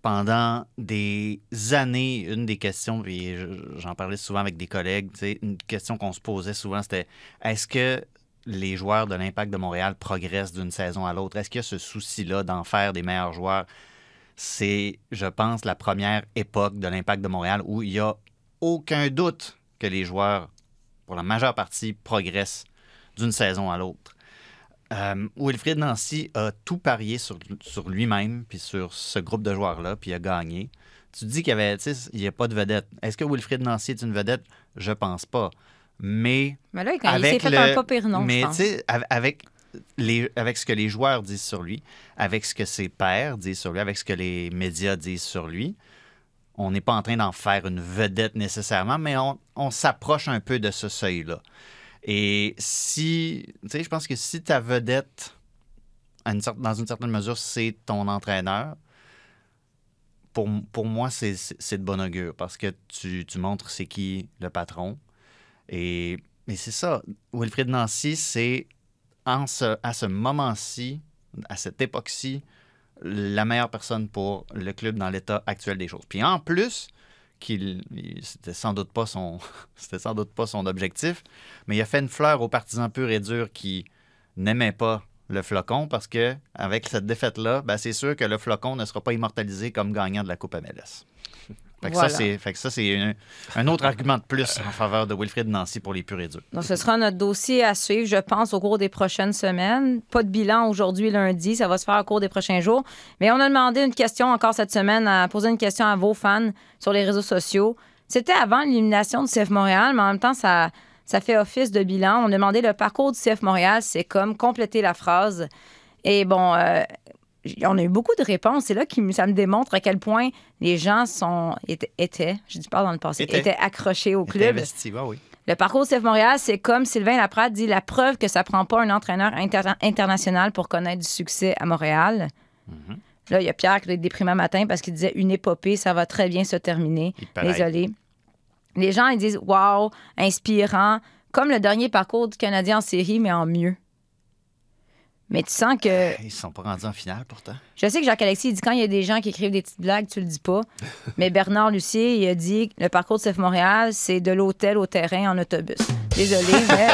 Pendant des années, une des questions, puis je- j'en parlais souvent avec des collègues, une question qu'on se posait souvent, c'était est-ce que les joueurs de l'Impact de Montréal progressent d'une saison à l'autre? Est-ce qu'il y a ce souci-là d'en faire des meilleurs joueurs? C'est, je pense, la première époque de l'Impact de Montréal où il n'y a aucun doute que les joueurs, pour la majeure partie, progressent d'une saison à l'autre. Euh, Wilfried Nancy a tout parié sur, sur lui-même puis sur ce groupe de joueurs-là, puis il a gagné. Tu dis qu'il y avait, il n'y a pas de vedette. Est-ce que Wilfried Nancy est une vedette? Je pense pas. Mais Mais là, quand il avec s'est fait le- un pas pire non, mais tu sais, avec, les, avec ce que les joueurs disent sur lui, avec ce que ses pairs disent sur lui, avec ce que les médias disent sur lui, on n'est pas en train d'en faire une vedette nécessairement, mais on, on s'approche un peu de ce seuil-là. Et si, tu sais, je pense que si ta vedette, dans une certaine mesure, c'est ton entraîneur, pour, pour moi, c'est de bon augure parce que tu, tu montres c'est qui le patron. Et, c'est ça. Wilfried Nancy, c'est ce, à ce moment-ci, à cette époque-ci, la meilleure personne pour le club dans l'état actuel des choses. Puis en plus, qu'il il- c'était sans doute pas son (laughs) sans doute pas son objectif, mais il a fait une fleur aux partisans purs et durs qui n'aimaient pas le flocon parce que avec cette défaite là, ben, c'est sûr que le flocon ne sera pas immortalisé comme gagnant de la Coupe MLS. Fait que Voilà. ça c'est fait que ça c'est un, un autre argument de plus en faveur de Wilfried Nancy pour les purs et durs. Donc, ce sera notre dossier à suivre, je pense, au cours des prochaines semaines. Pas de bilan aujourd'hui, lundi. Ça va se faire au cours des prochains jours. Mais on a demandé une question encore cette semaine, à poser une question à vos fans sur les réseaux sociaux. C'était avant l'élimination du CF Montréal, mais en même temps, ça, ça fait office de bilan. On a demandé le parcours du CF Montréal, c'est comme compléter la phrase. Et bon, euh, on a eu beaucoup de réponses. C'est là que ça me démontre à quel point les gens sont étaient, je dis pas dans le passé, Étaient. étaient accrochés au club. investi, ouais, oui. Le parcours CF Montréal, c'est comme Sylvain Laprade dit, la preuve que ça prend pas un entraîneur inter- international pour connaître du succès à Montréal. Là, il y a Pierre qui est déprimé matin parce qu'il disait une épopée, ça va très bien se terminer. Désolé. Les gens, ils disent Wow, inspirant, comme le dernier parcours du Canadien en série, mais en mieux. Mais tu sens que. Ils ne sont pas rendus en finale pourtant. Je sais que Jacques-Alexis il dit quand il y a des gens qui écrivent des petites blagues, tu le dis pas. (laughs) Mais Bernard Lucier, il a dit le parcours de CF Montréal, c'est de l'hôtel au terrain en autobus. Désolé, (laughs) mais.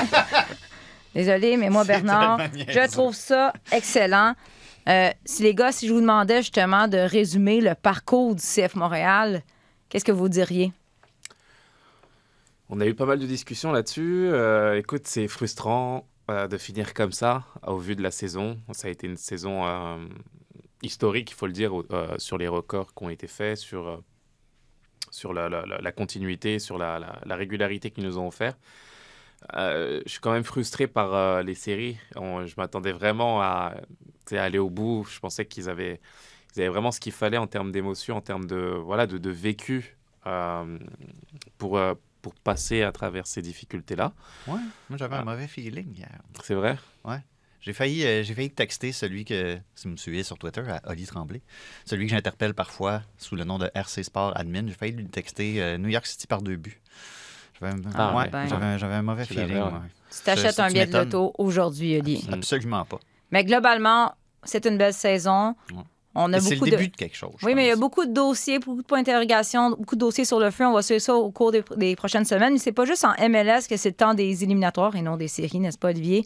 Désolé, mais moi, Bernard, je trouve ça excellent. Euh, si les gars, si je vous demandais justement de résumer le parcours du CF Montréal, qu'est-ce que vous diriez? On a eu pas mal de discussions là-dessus. Euh, écoute, c'est frustrant de finir comme ça au vu de la saison. Ça a été une saison euh, historique, il faut le dire, euh, sur les records qui ont été faits, sur, euh, sur la, continuité, sur la, la- la régularité qu'ils nous ont offert. Je suis quand même frustré par les séries. Je m'attendais vraiment à, aller au bout. Je pensais qu'ils avaient, ils avaient vraiment ce qu'il fallait en termes d'émotion, en termes de, voilà, de, vécu pour, pour passer à travers ces difficultés-là. Ouais, moi j'avais Ah. un mauvais feeling hier. C'est vrai? J'ai failli, euh, j'ai failli texter celui que, si vous me suivez sur Twitter, à Oli Tremblay, celui que j'interpelle parfois sous le nom de RC Sport Admin. J'ai failli lui texter euh, New York City par deux buts. J'avais un, Ah, ouais, ben. j'avais, un- j'avais un mauvais feeling. ouais. ouais. Tu t'achètes un billet de loto aujourd'hui, Oli. Absolument pas. Mais globalement, c'est une belle saison. Ouais. On a C'est le beaucoup début de... de, quelque chose. Oui, mais il y a beaucoup de dossiers, beaucoup de points d'interrogation, beaucoup de dossiers sur le feu. On va suivre ça au cours des, des prochaines semaines. Mais c'est pas juste en MLS que c'est le temps des éliminatoires et non des séries, n'est-ce pas, Olivier?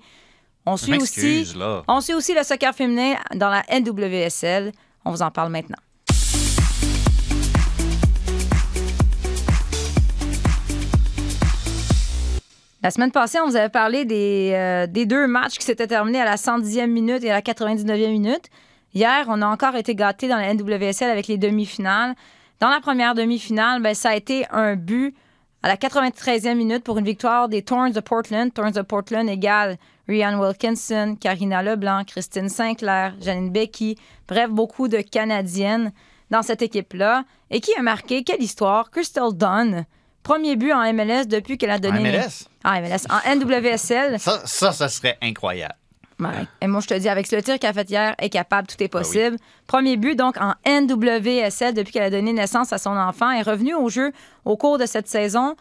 On Je suit aussi, m'excuse, là. on suit aussi le soccer féminin dans la NWSL. On vous en parle maintenant. La semaine passée, on vous avait parlé des, euh, des deux matchs qui s'étaient terminés à la 110e minute et à la 99e minute. Hier, on a encore été gâtés dans la NWSL avec les demi-finales. Dans la première demi-finale, ben, ça a été un but à la 93e minute pour une victoire des Thorns de Portland. Thorns de Portland égale Rhiannon Wilkinson, Karina Leblanc, Christine Sinclair, Janine Becky. Bref, beaucoup de Canadiennes dans cette équipe-là. Et qui a marqué, quelle histoire, Crystal Dunn. Premier but en MLS depuis qu'elle a En donné... MLS? En MLS. En NWSL. Ça, ça, ça serait incroyable. Et moi, je te dis, avec le tir qu'elle a fait hier, elle est capable, tout est Ben oui. possible. Premier but, donc, en NWSL depuis qu'elle a donné naissance à son enfant. Est revenue au jeu au cours de cette saison,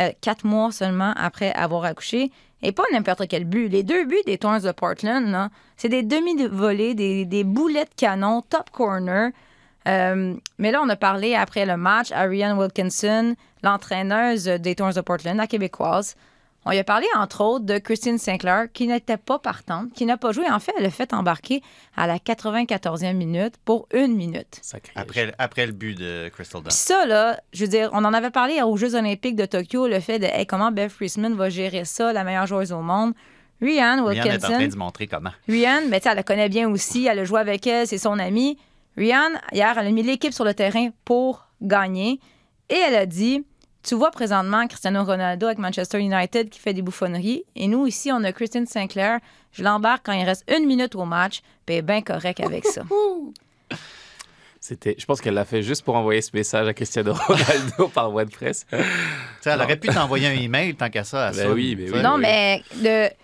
euh, quatre mois seulement après avoir accouché. Et pas n'importe quel but. Les deux buts des Thorns de Portland, c'est des demi-volées, des, des boulets de canon, top corner. Euh, mais là, on a parlé après le match à Rhiannon Wilkinson, l'entraîneuse des Thorns de Portland, la québécoise. On y a parlé, entre autres, de Christine Sinclair, qui n'était pas partante, qui n'a pas joué. En fait, elle a fait embarquer à la 94e minute pour une minute. Sacré. Après, après le but de Crystal Dunn. Puis ça, là, je veux dire, on en avait parlé aux Jeux olympiques de Tokyo, le fait de hey, comment Beth Friesman va gérer ça, la meilleure joueuse au monde. Rhiannon Ryan est en train Wilkinson. de montrer comment. Rhiannon, mais tu sais, elle la connaît bien aussi. Elle a joué avec elle, c'est son amie. Rhiannon, hier, elle a mis l'équipe sur le terrain pour gagner. Et elle a dit Tu vois présentement Cristiano Ronaldo avec Manchester United qui fait des bouffonneries. Et nous, ici, on a Christine Sinclair. Je l'embarque quand il reste une minute au match. Puis elle est bien correct avec ça. (laughs) C'était, je pense qu'elle l'a fait juste pour envoyer ce message à Cristiano (laughs) Ronaldo par voie de presse. Elle aurait pu t'envoyer un email tant qu'à ça. À Ben ça, oui, ben tu oui. non, oui. mais de.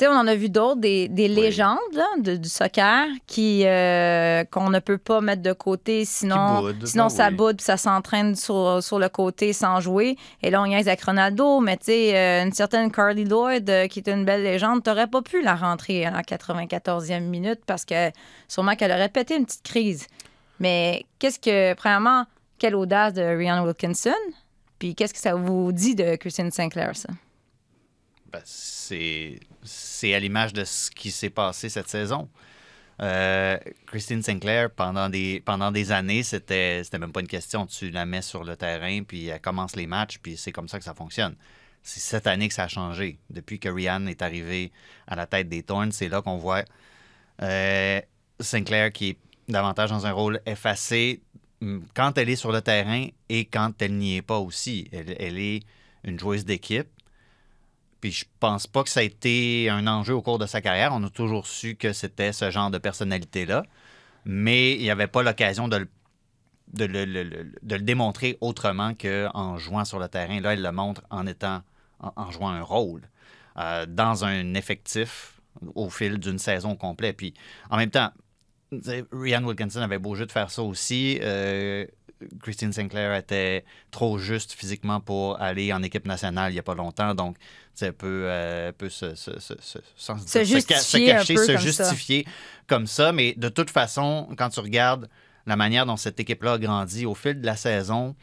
Sais, on en a vu d'autres, des, des légendes là, de- du soccer qui euh, qu'on ne peut pas mettre de côté, sinon, sinon ben ça oui. boude puis ça s'entraîne sur, sur le côté sans jouer. Et là, on y avec Ronaldo, mais tu sais, euh, une certaine Carly Lloyd, euh, qui est une belle légende, t'aurais pas pu la rentrer à la 94e minute parce que sûrement qu'elle aurait pété une petite crise. Mais qu'est-ce que, premièrement, quelle audace de Rhiannon Wilkinson? Puis qu'est-ce que ça vous dit de Christine Sinclair, ça? Ben, c'est, c'est à l'image de ce qui s'est passé cette saison. Euh, Christine Sinclair, pendant des, pendant des années, c'était, c'était même pas une question. Tu la mets sur le terrain, puis elle commence les matchs, puis c'est comme ça que ça fonctionne. C'est cette année que ça a changé. Depuis que Rihanna est arrivée à la tête des Thorns, c'est là qu'on voit euh, Sinclair qui est davantage dans un rôle effacé quand elle est sur le terrain et quand elle n'y est pas aussi. Elle, elle est une joueuse d'équipe Puis je pense pas que ça a été un enjeu au cours de sa carrière. On a toujours su que c'était ce genre de personnalité-là. Mais il n'y avait pas l'occasion de le, le, de le démontrer autrement qu'en jouant sur le terrain. Là, il le montre en étant en, jouant un rôle euh, dans un effectif au fil d'une saison complète. Puis en même temps, Ryan Wilkinson avait beau jeu de faire ça aussi. Euh, Christine Sinclair était trop juste physiquement pour aller en équipe nationale il n'y a pas longtemps. Donc, elle peut, euh, peut se, se, se, se, Se justifier un cacher, se comme ça. justifier comme ça. Mais de toute façon, quand tu regardes la manière dont cette équipe-là a grandi au fil de la saison,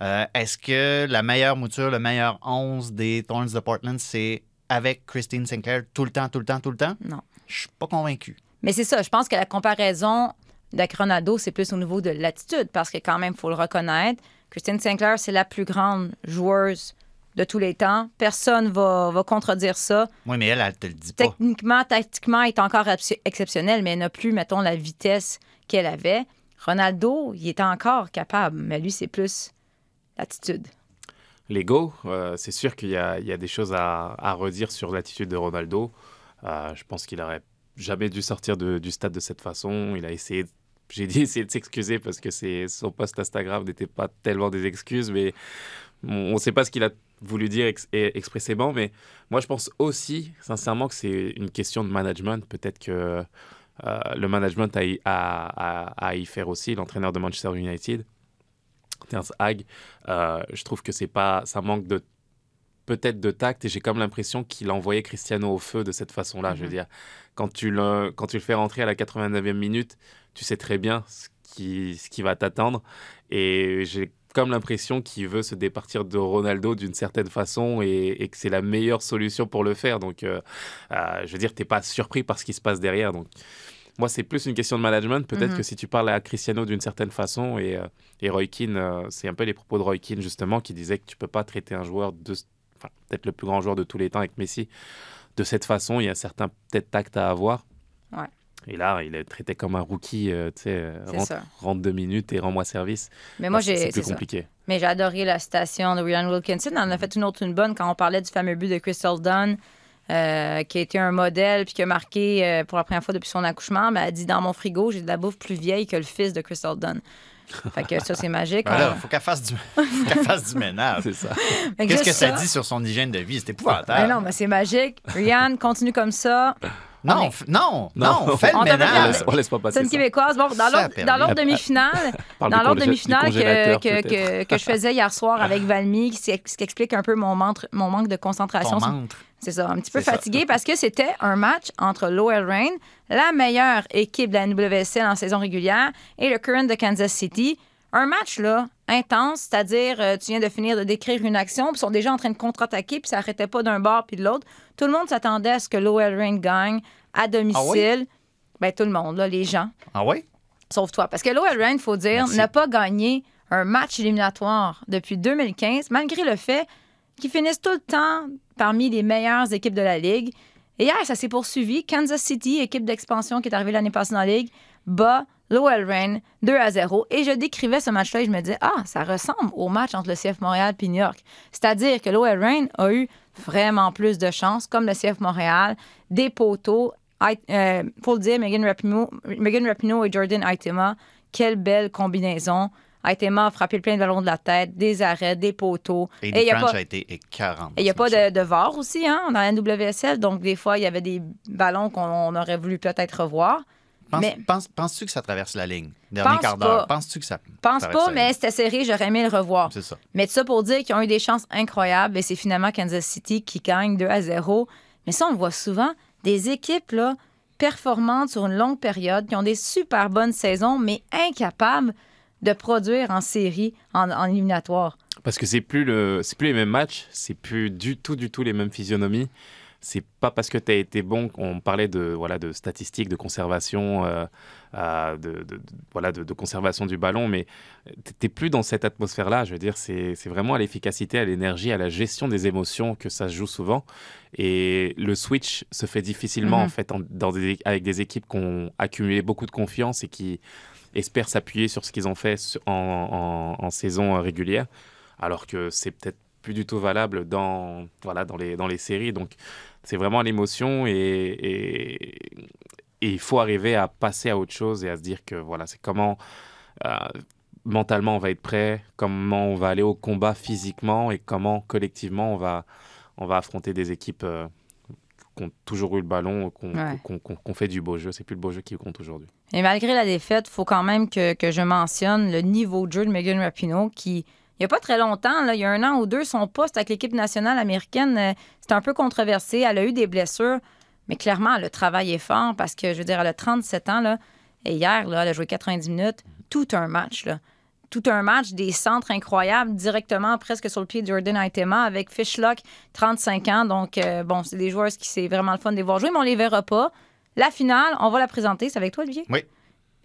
euh, est-ce que la meilleure mouture, le meilleur 11 des Thorns de Portland, c'est avec Christine Sinclair tout le temps, tout le temps, tout le temps? Non. Je suis pas convaincu. Mais c'est ça, je pense que la comparaison avec Ronaldo, c'est plus au niveau de l'attitude, parce que quand même, il faut le reconnaître, Christine Sinclair, c'est la plus grande joueuse de tous les temps. Personne va, va contredire ça. Oui, mais elle, elle te le dit pas. Techniquement, tactiquement, elle est encore exceptionnelle, mais elle n'a plus, mettons, la vitesse qu'elle avait. Ronaldo, il est encore capable, mais lui, c'est plus l'attitude. L'ego, euh, c'est sûr qu'il y, a il y a des choses à, à redire sur l'attitude de Ronaldo. Euh, je pense qu'il aurait jamais dû sortir de- du stade de cette façon. Il a essayé, j'ai dit essayer de s'excuser parce que son post Instagram n'était pas tellement des excuses, mais on ne sait pas ce qu'il a voulu dire ex- expressément. Mais moi, je pense aussi, sincèrement, que c'est une question de management. Peut-être que euh, le management a, y- a- a- a à y faire aussi, l'entraîneur de Manchester United. Terence Hag, euh, je trouve que c'est pas, ça manque de peut-être de tact et j'ai comme l'impression qu'il a envoyé Cristiano au feu de cette façon-là. Je veux dire, quand tu le, quand tu le fais rentrer à la 89e minute, tu sais très bien ce qui, ce qui va t'attendre et j'ai comme l'impression qu'il veut se départir de Ronaldo d'une certaine façon et, et que c'est la meilleure solution pour le faire. Donc, euh, euh, je veux dire, t'es pas surpris par ce qui se passe derrière. Donc, moi, c'est plus une question de management. Peut-être Mhm. que si tu parles à Cristiano d'une certaine façon, et, euh, et Roy Keane, c'est un peu les propos de Roy Keane, justement, qui disait que tu peux pas traiter un joueur de. Enfin, peut-être le plus grand joueur de tous les temps avec Messi, de cette façon. Il y a un certain peut-être tact à avoir. Ouais. Et là, il est traité comme un rookie, euh, tu sais, euh, C'est rentre, deux minutes et rends-moi service. Mais moi, c'est- j'ai. C'est plus ça. compliqué. Mais j'ai adoré la citation de Ryan Wilkinson. On en a fait une autre, une bonne, quand on parlait du fameux but de Crystal Dunn, euh, qui a été un modèle, puis qui a marqué euh, pour la première fois depuis son accouchement. Mais elle a dit Dans mon frigo, j'ai de la bouffe plus vieille que le fils de Crystal Dunn. (laughs) Fait que ça, c'est magique. Ben là, On- faut qu'elle fasse du, (laughs) fasse ménage. C'est ça. Qu'est-ce que ça dit sur son hygiène de vie? C'est (laughs) épouvantable. Ben non, mais c'est magique. Ryan, continue comme ça. Non, on est- f- non, non, (laughs) fais le On ménage. laisse, on laisse pas passer C'est une ça. Québécoise. Bon, dans l'autre l'autre demi-finale, (laughs) Parle dans du l'autre congé- demi-finale du que, congélateur, que, peut-être. que, que je faisais hier soir avec Valmy, qui, s'ex- qui explique un peu mon, mantre- mon manque de concentration. Ton. C'est ça, un petit peu C'est ça. fatigué parce que c'était un match entre Lowell Rain, la meilleure équipe de la NWSL en saison régulière, et le Current de Kansas City. Un match, là, intense, c'est-à-dire, euh, tu viens de finir de décrire une action, puis ils sont déjà en train de contre-attaquer, puis ça n'arrêtait pas d'un bord puis de l'autre. Tout le monde s'attendait à ce que Lowell Rain gagne à domicile. Ben, tout le monde, là, les gens, Ah oui? sauf toi. Parce que Lowell Rain, il faut dire, n'a pas gagné un match éliminatoire depuis 2015, malgré le fait qu'ils finissent tout le temps parmi les meilleures équipes de la Ligue. Et hier, ça s'est poursuivi. Kansas City, équipe d'expansion qui est arrivée l'année passée dans la Ligue, bat Lowell Rain 2 à 0. Et je décrivais ce match-là et je me disais, ah, ça ressemble au match entre le CF Montréal et New York. C'est-à-dire que Lowell Rain a eu vraiment plus de chance, comme le CF Montréal, des poteaux. Il faut le dire, Megan Rapinoe, Megan Rapinoe et Jordan Aitema, quelle belle combinaison. Aitema a frappé le plein de ballons de la tête, des arrêts, des poteaux. Et il a French pas- a été écœurant. et il n'y a pas de, de VAR aussi hein, dans la NWSL, donc des fois, il y avait des ballons qu'on aurait voulu peut-être revoir. Pense, mais- pense- Penses-tu que ça traverse la ligne? Dernier Pense quart d'heure. pas. Penses-tu que ça. Pense pas, mais c'était serré, j'aurais aimé le revoir. C'est ça. Mais tout ça pour dire qu'ils ont eu des chances incroyables et c'est finalement Kansas City qui gagne 2 à 0. Mais ça, on le voit souvent, des équipes là, performantes sur une longue période, qui ont des super bonnes saisons, mais incapables de produire en série, en, en éliminatoire. Parce que c'est plus le, c'est plus les mêmes matchs, c'est plus du tout, du tout les mêmes physionomies. C'est pas parce que tu as été bon qu'on parlait de voilà de statistiques, de conservation, euh, euh, de, de- de- voilà de, de conservation du ballon, mais t'es plus dans cette atmosphère-là. Je veux dire, c'est vraiment à l'efficacité, à l'énergie, à la gestion des émotions que ça se joue souvent. Et le switch se fait difficilement Mhm. en fait en- dans des- avec des équipes qui ont accumulé beaucoup de confiance et qui espèrent s'appuyer sur ce qu'ils ont fait en, en- en saison régulière, alors que c'est peut-être plus du tout valable dans, voilà, dans, les, dans les séries. Donc, c'est vraiment l'émotion et, et, et il faut arriver à passer à autre chose et à se dire que voilà, c'est comment euh, mentalement on va être prêt, comment on va aller au combat physiquement et comment collectivement on va, on va affronter des équipes euh, qui ont toujours eu le ballon, Ouais. qu'on- qu'on fait du beau jeu. C'est plus le beau jeu qui compte aujourd'hui. Et malgré la défaite, il faut quand même que, que je mentionne le niveau de jeu de Megan Rapinoe qui, il n'y a pas très longtemps, il y a un an ou deux, son poste avec l'équipe nationale américaine, euh, c'était un peu controversé. Elle a eu des blessures, mais clairement, elle a travaillé fort parce que, je veux dire, elle a 37 ans, là, et hier, elle a joué 90 minutes, tout un match. Tout un match, des centres incroyables, directement presque sur le pied de Jordan Aitema avec Fishlock, 35 ans. Donc, euh, bon, c'est des joueurs qui c'est vraiment le fun de les voir jouer, mais on les verra pas. La finale, on va la présenter. C'est avec toi, Olivier? Oui.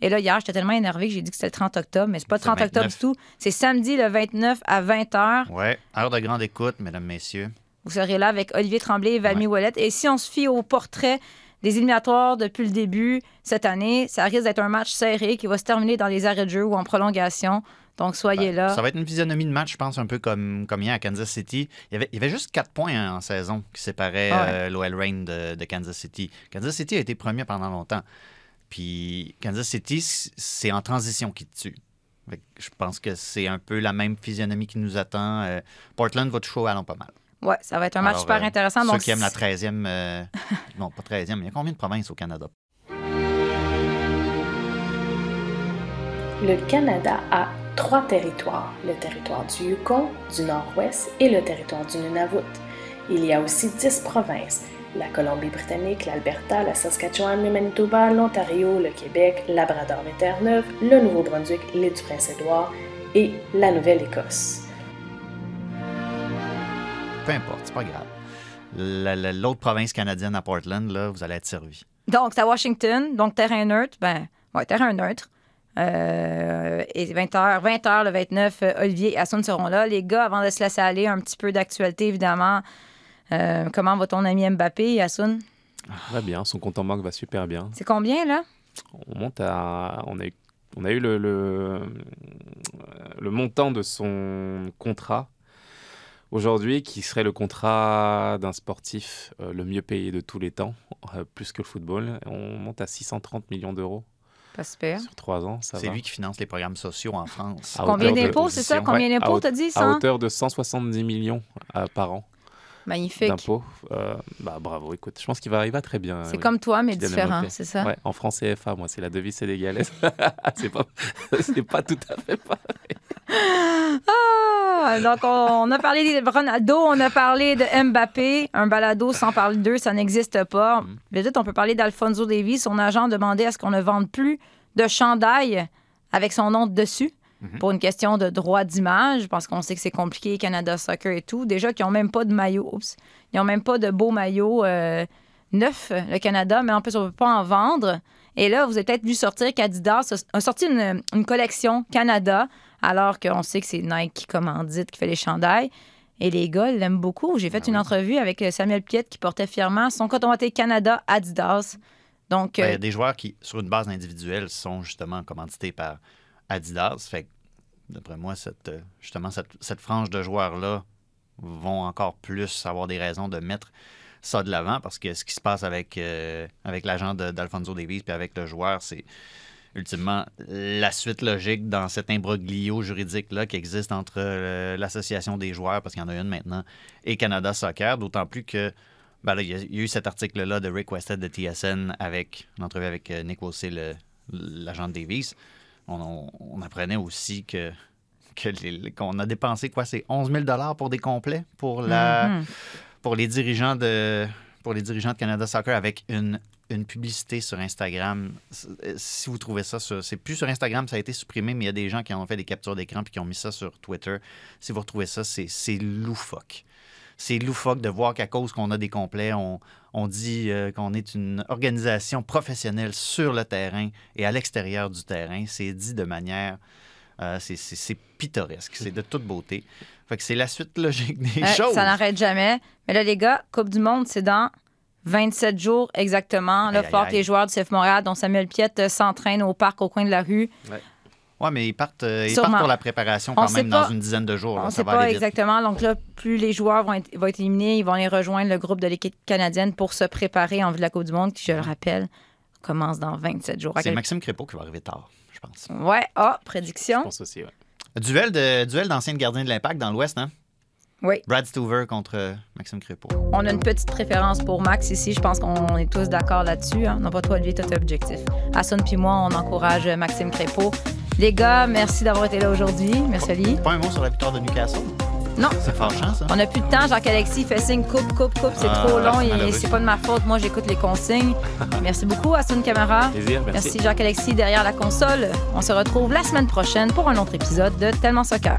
Et là, hier, j'étais tellement énervé que j'ai dit que c'était le 30 octobre, mais c'est pas le C'est le 30 octobre 29. du tout. C'est samedi le 29 à 20h. Ouais, heure de grande écoute, mesdames, messieurs. Vous serez là avec Olivier Tremblay et Valmy Ouellet. Et si on se fie au portrait des éliminatoires depuis le début cette année, ça risque d'être un match serré qui va se terminer dans les arrêts de jeu ou en prolongation. Donc, soyez là. Ben, Ça va être une physionomie de match, je pense, un peu comme, comme hier à Kansas City. Il y avait, il y avait juste 4 points en saison qui séparaient Ah ouais. euh, l'OL Reign de, de Kansas City. Kansas City a été premier pendant longtemps. Puis Kansas City, c'est en transition qui te tue. Fait que je pense que c'est un peu la même physionomie qui nous attend. Euh, Portland va toucher au ballon pas mal. Ouais, ça va être un match Alors, super euh, intéressant. Ceux Donc, qui aiment la 13e, euh, (laughs) non pas 13e, il y a combien de provinces au Canada? Le Canada a trois territoires, le territoire du Yukon, du Nord-Ouest et le territoire du Nunavut. Il y a aussi dix provinces, la Colombie-Britannique, l'Alberta, la Saskatchewan, le Manitoba, l'Ontario, le Québec, Labrador et Terre-Neuve, le Nouveau-Brunswick, l'île du Prince-Édouard et la Nouvelle-Écosse. Peu importe, c'est pas grave. La- la- L'autre province canadienne à Portland, là, vous allez être servi. Donc, c'est à Washington, donc terrain neutre. Ben, ouais, terrain neutre. Euh, et 20h, 20h le 29, euh, Olivier et Assun seront là. Les gars, avant de se laisser aller, un petit peu d'actualité, évidemment. Euh, comment va ton ami Mbappé, Assun? Va bien, son compte en banque va super bien. C'est combien, là? On monte à. On a eu, on a eu le, le, le montant de son contrat aujourd'hui, qui serait le contrat d'un sportif euh, le mieux payé de tous les temps, euh, plus que le football. On monte à 630 millions d'euros Pas super. sur trois ans. Ça C'est lui qui finance les programmes sociaux en France. À Combien d'impôts, c'est ça? Combien d'impôts, t'as dit, À hauteur de 170 millions euh, par an Magnifique. d'impôts. Euh, bah, bravo, écoute, je pense qu'il va, il va très bien. C'est oui. comme toi, mais différent, c'est ça? Ouais, en France CFA, moi, c'est la devise sénégalaise. (laughs) c'est pas, (laughs) pas tout à fait pareil. (laughs) Ah, donc, on, on a parlé de Ronaldo, on a parlé de Mbappé. Un balado sans parler d'eux, ça n'existe pas. Mm. Peut-être on peut parler d'Alfonso Davies. Son agent demandait à ce qu'on ne vende plus de chandail avec son nom dessus Mm-hmm. pour une question de droit d'image, parce qu'on sait que c'est compliqué, Canada Soccer et tout. Déjà qu'ils n'ont même pas de maillot. Oups. Ils n'ont même pas de beau maillot euh, neuf, le Canada, mais en plus, on ne peut pas en vendre. Et là, vous avez peut-être vu sortir qu'Adidas a- sorti une, une collection Canada, alors qu'on sait que c'est Nike qui commandite, qui fait les chandails. Et les gars, ils l'aiment beaucoup. J'ai fait Ah une entrevue avec euh, Samuel Piette qui portait fièrement son coton watté Canada Adidas. Donc, Ben, Il y euh, a des joueurs qui, sur une base individuelle, sont justement commandités par Adidas. Fait d'après moi, cette, euh, justement, cette, frange de joueurs-là vont encore plus avoir des raisons de mettre ça de l'avant parce que ce qui se passe avec, euh, l'agent d'Alfonso Davies puis avec le joueur, c'est ultimement la suite logique dans cet imbroglio juridique-là qui existe entre euh, l'association des joueurs, parce qu'il y en a une maintenant, et Canada Soccer, d'autant plus que ben il y, a- eu cet article-là de Rick Westhead de TSN avec l'entrevue avec Nick Wilsey, l'agent de Davies. On, apprenait aussi que, qu'on a dépensé quoi, c'est 11 000 pour des complets pour la mhm. pour les dirigeants de pour les dirigeants de Canada Soccer avec une une publicité sur Instagram. Si vous trouvez ça, c'est plus sur Instagram, ça a été supprimé, mais il y a des gens qui ont fait des captures d'écran puis qui ont mis ça sur Twitter. Si vous retrouvez ça, c'est c'est loufoque. C'est loufoque de voir qu'à cause qu'on a des complets, on, on dit euh, qu'on est une organisation professionnelle sur le terrain et à l'extérieur du terrain. C'est dit de manière... euh, c'est- pittoresque. C'est de toute beauté. Fait que c'est la suite logique des Ouais, choses. ça n'arrête jamais. Mais là, les gars, Coupe du Monde, c'est dans 27 jours exactement. Là, Aïe, aïe, que les joueurs du CF Montréal, dont Samuel Piette, euh, s'entraînent au parc au coin de la rue. Ouais. Ouais, mais ils partent, euh, ils partent pour la préparation On quand même pas- dans une dizaine de jours. On ne Ça sait va pas exactement. Donc là, plus les joueurs vont être, vont être éliminés, ils vont aller rejoindre le groupe de l'équipe canadienne pour se préparer en vue de la Coupe du Monde, qui, je le rappelle, commence dans 27 jours. C'est quel- Maxime Crépeau qui va arriver tard, je pense. Ouais, ah, Je prédiction. pense aussi, ouais. Duel de duel d'anciens gardiens de l'Impact dans l'Ouest, hein? Oui. Brad Stuver contre euh, Maxime Crépeau. On a une petite préférence pour Max ici. Je pense qu'on est tous d'accord là-dessus. Hein? Non, pas toi, lui, toi, t'es objectif. Hassan puis moi, on encourage Maxime Crépeau. Les gars, merci d'avoir été là aujourd'hui. Merci, Ali. Pas un mot sur la victoire de Newcastle? Non. C'est fâchant, ça. On n'a plus de temps. Jacques-Alexis fait signe coupe, coupe, coupe. C'est Ah, trop long et c'est pas de ma faute. Moi, j'écoute les consignes. (laughs) merci beaucoup, Hassan Camara. Plaisir, merci. Merci, Jacques-Alexis derrière la console. On se retrouve la semaine prochaine pour un autre épisode de Tellement Soccer.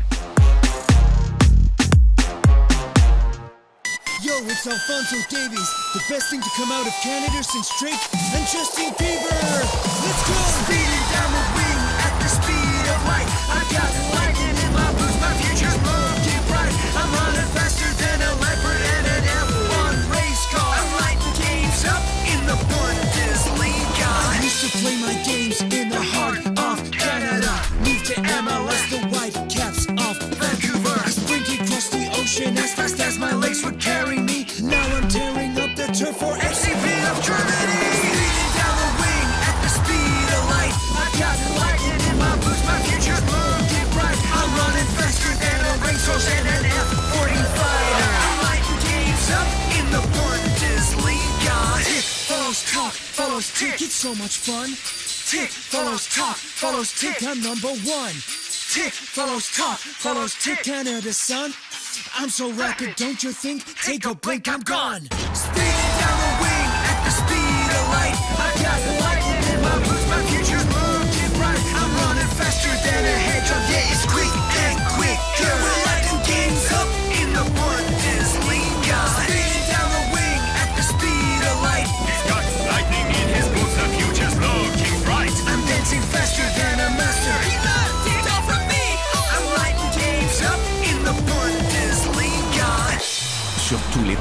Yo, it's Alfonso Davies, the best thing to come out of Canada since Drake and Justin Bieber. Let's go! Speeding down the so much fun. Tick follows talk, follows tick. I'm number one. Tick follows talk, follows tick. Canada, son. I'm so rapid, don't you think? Take a blink, I'm gone. Speeding down the wing at the speed of light. I got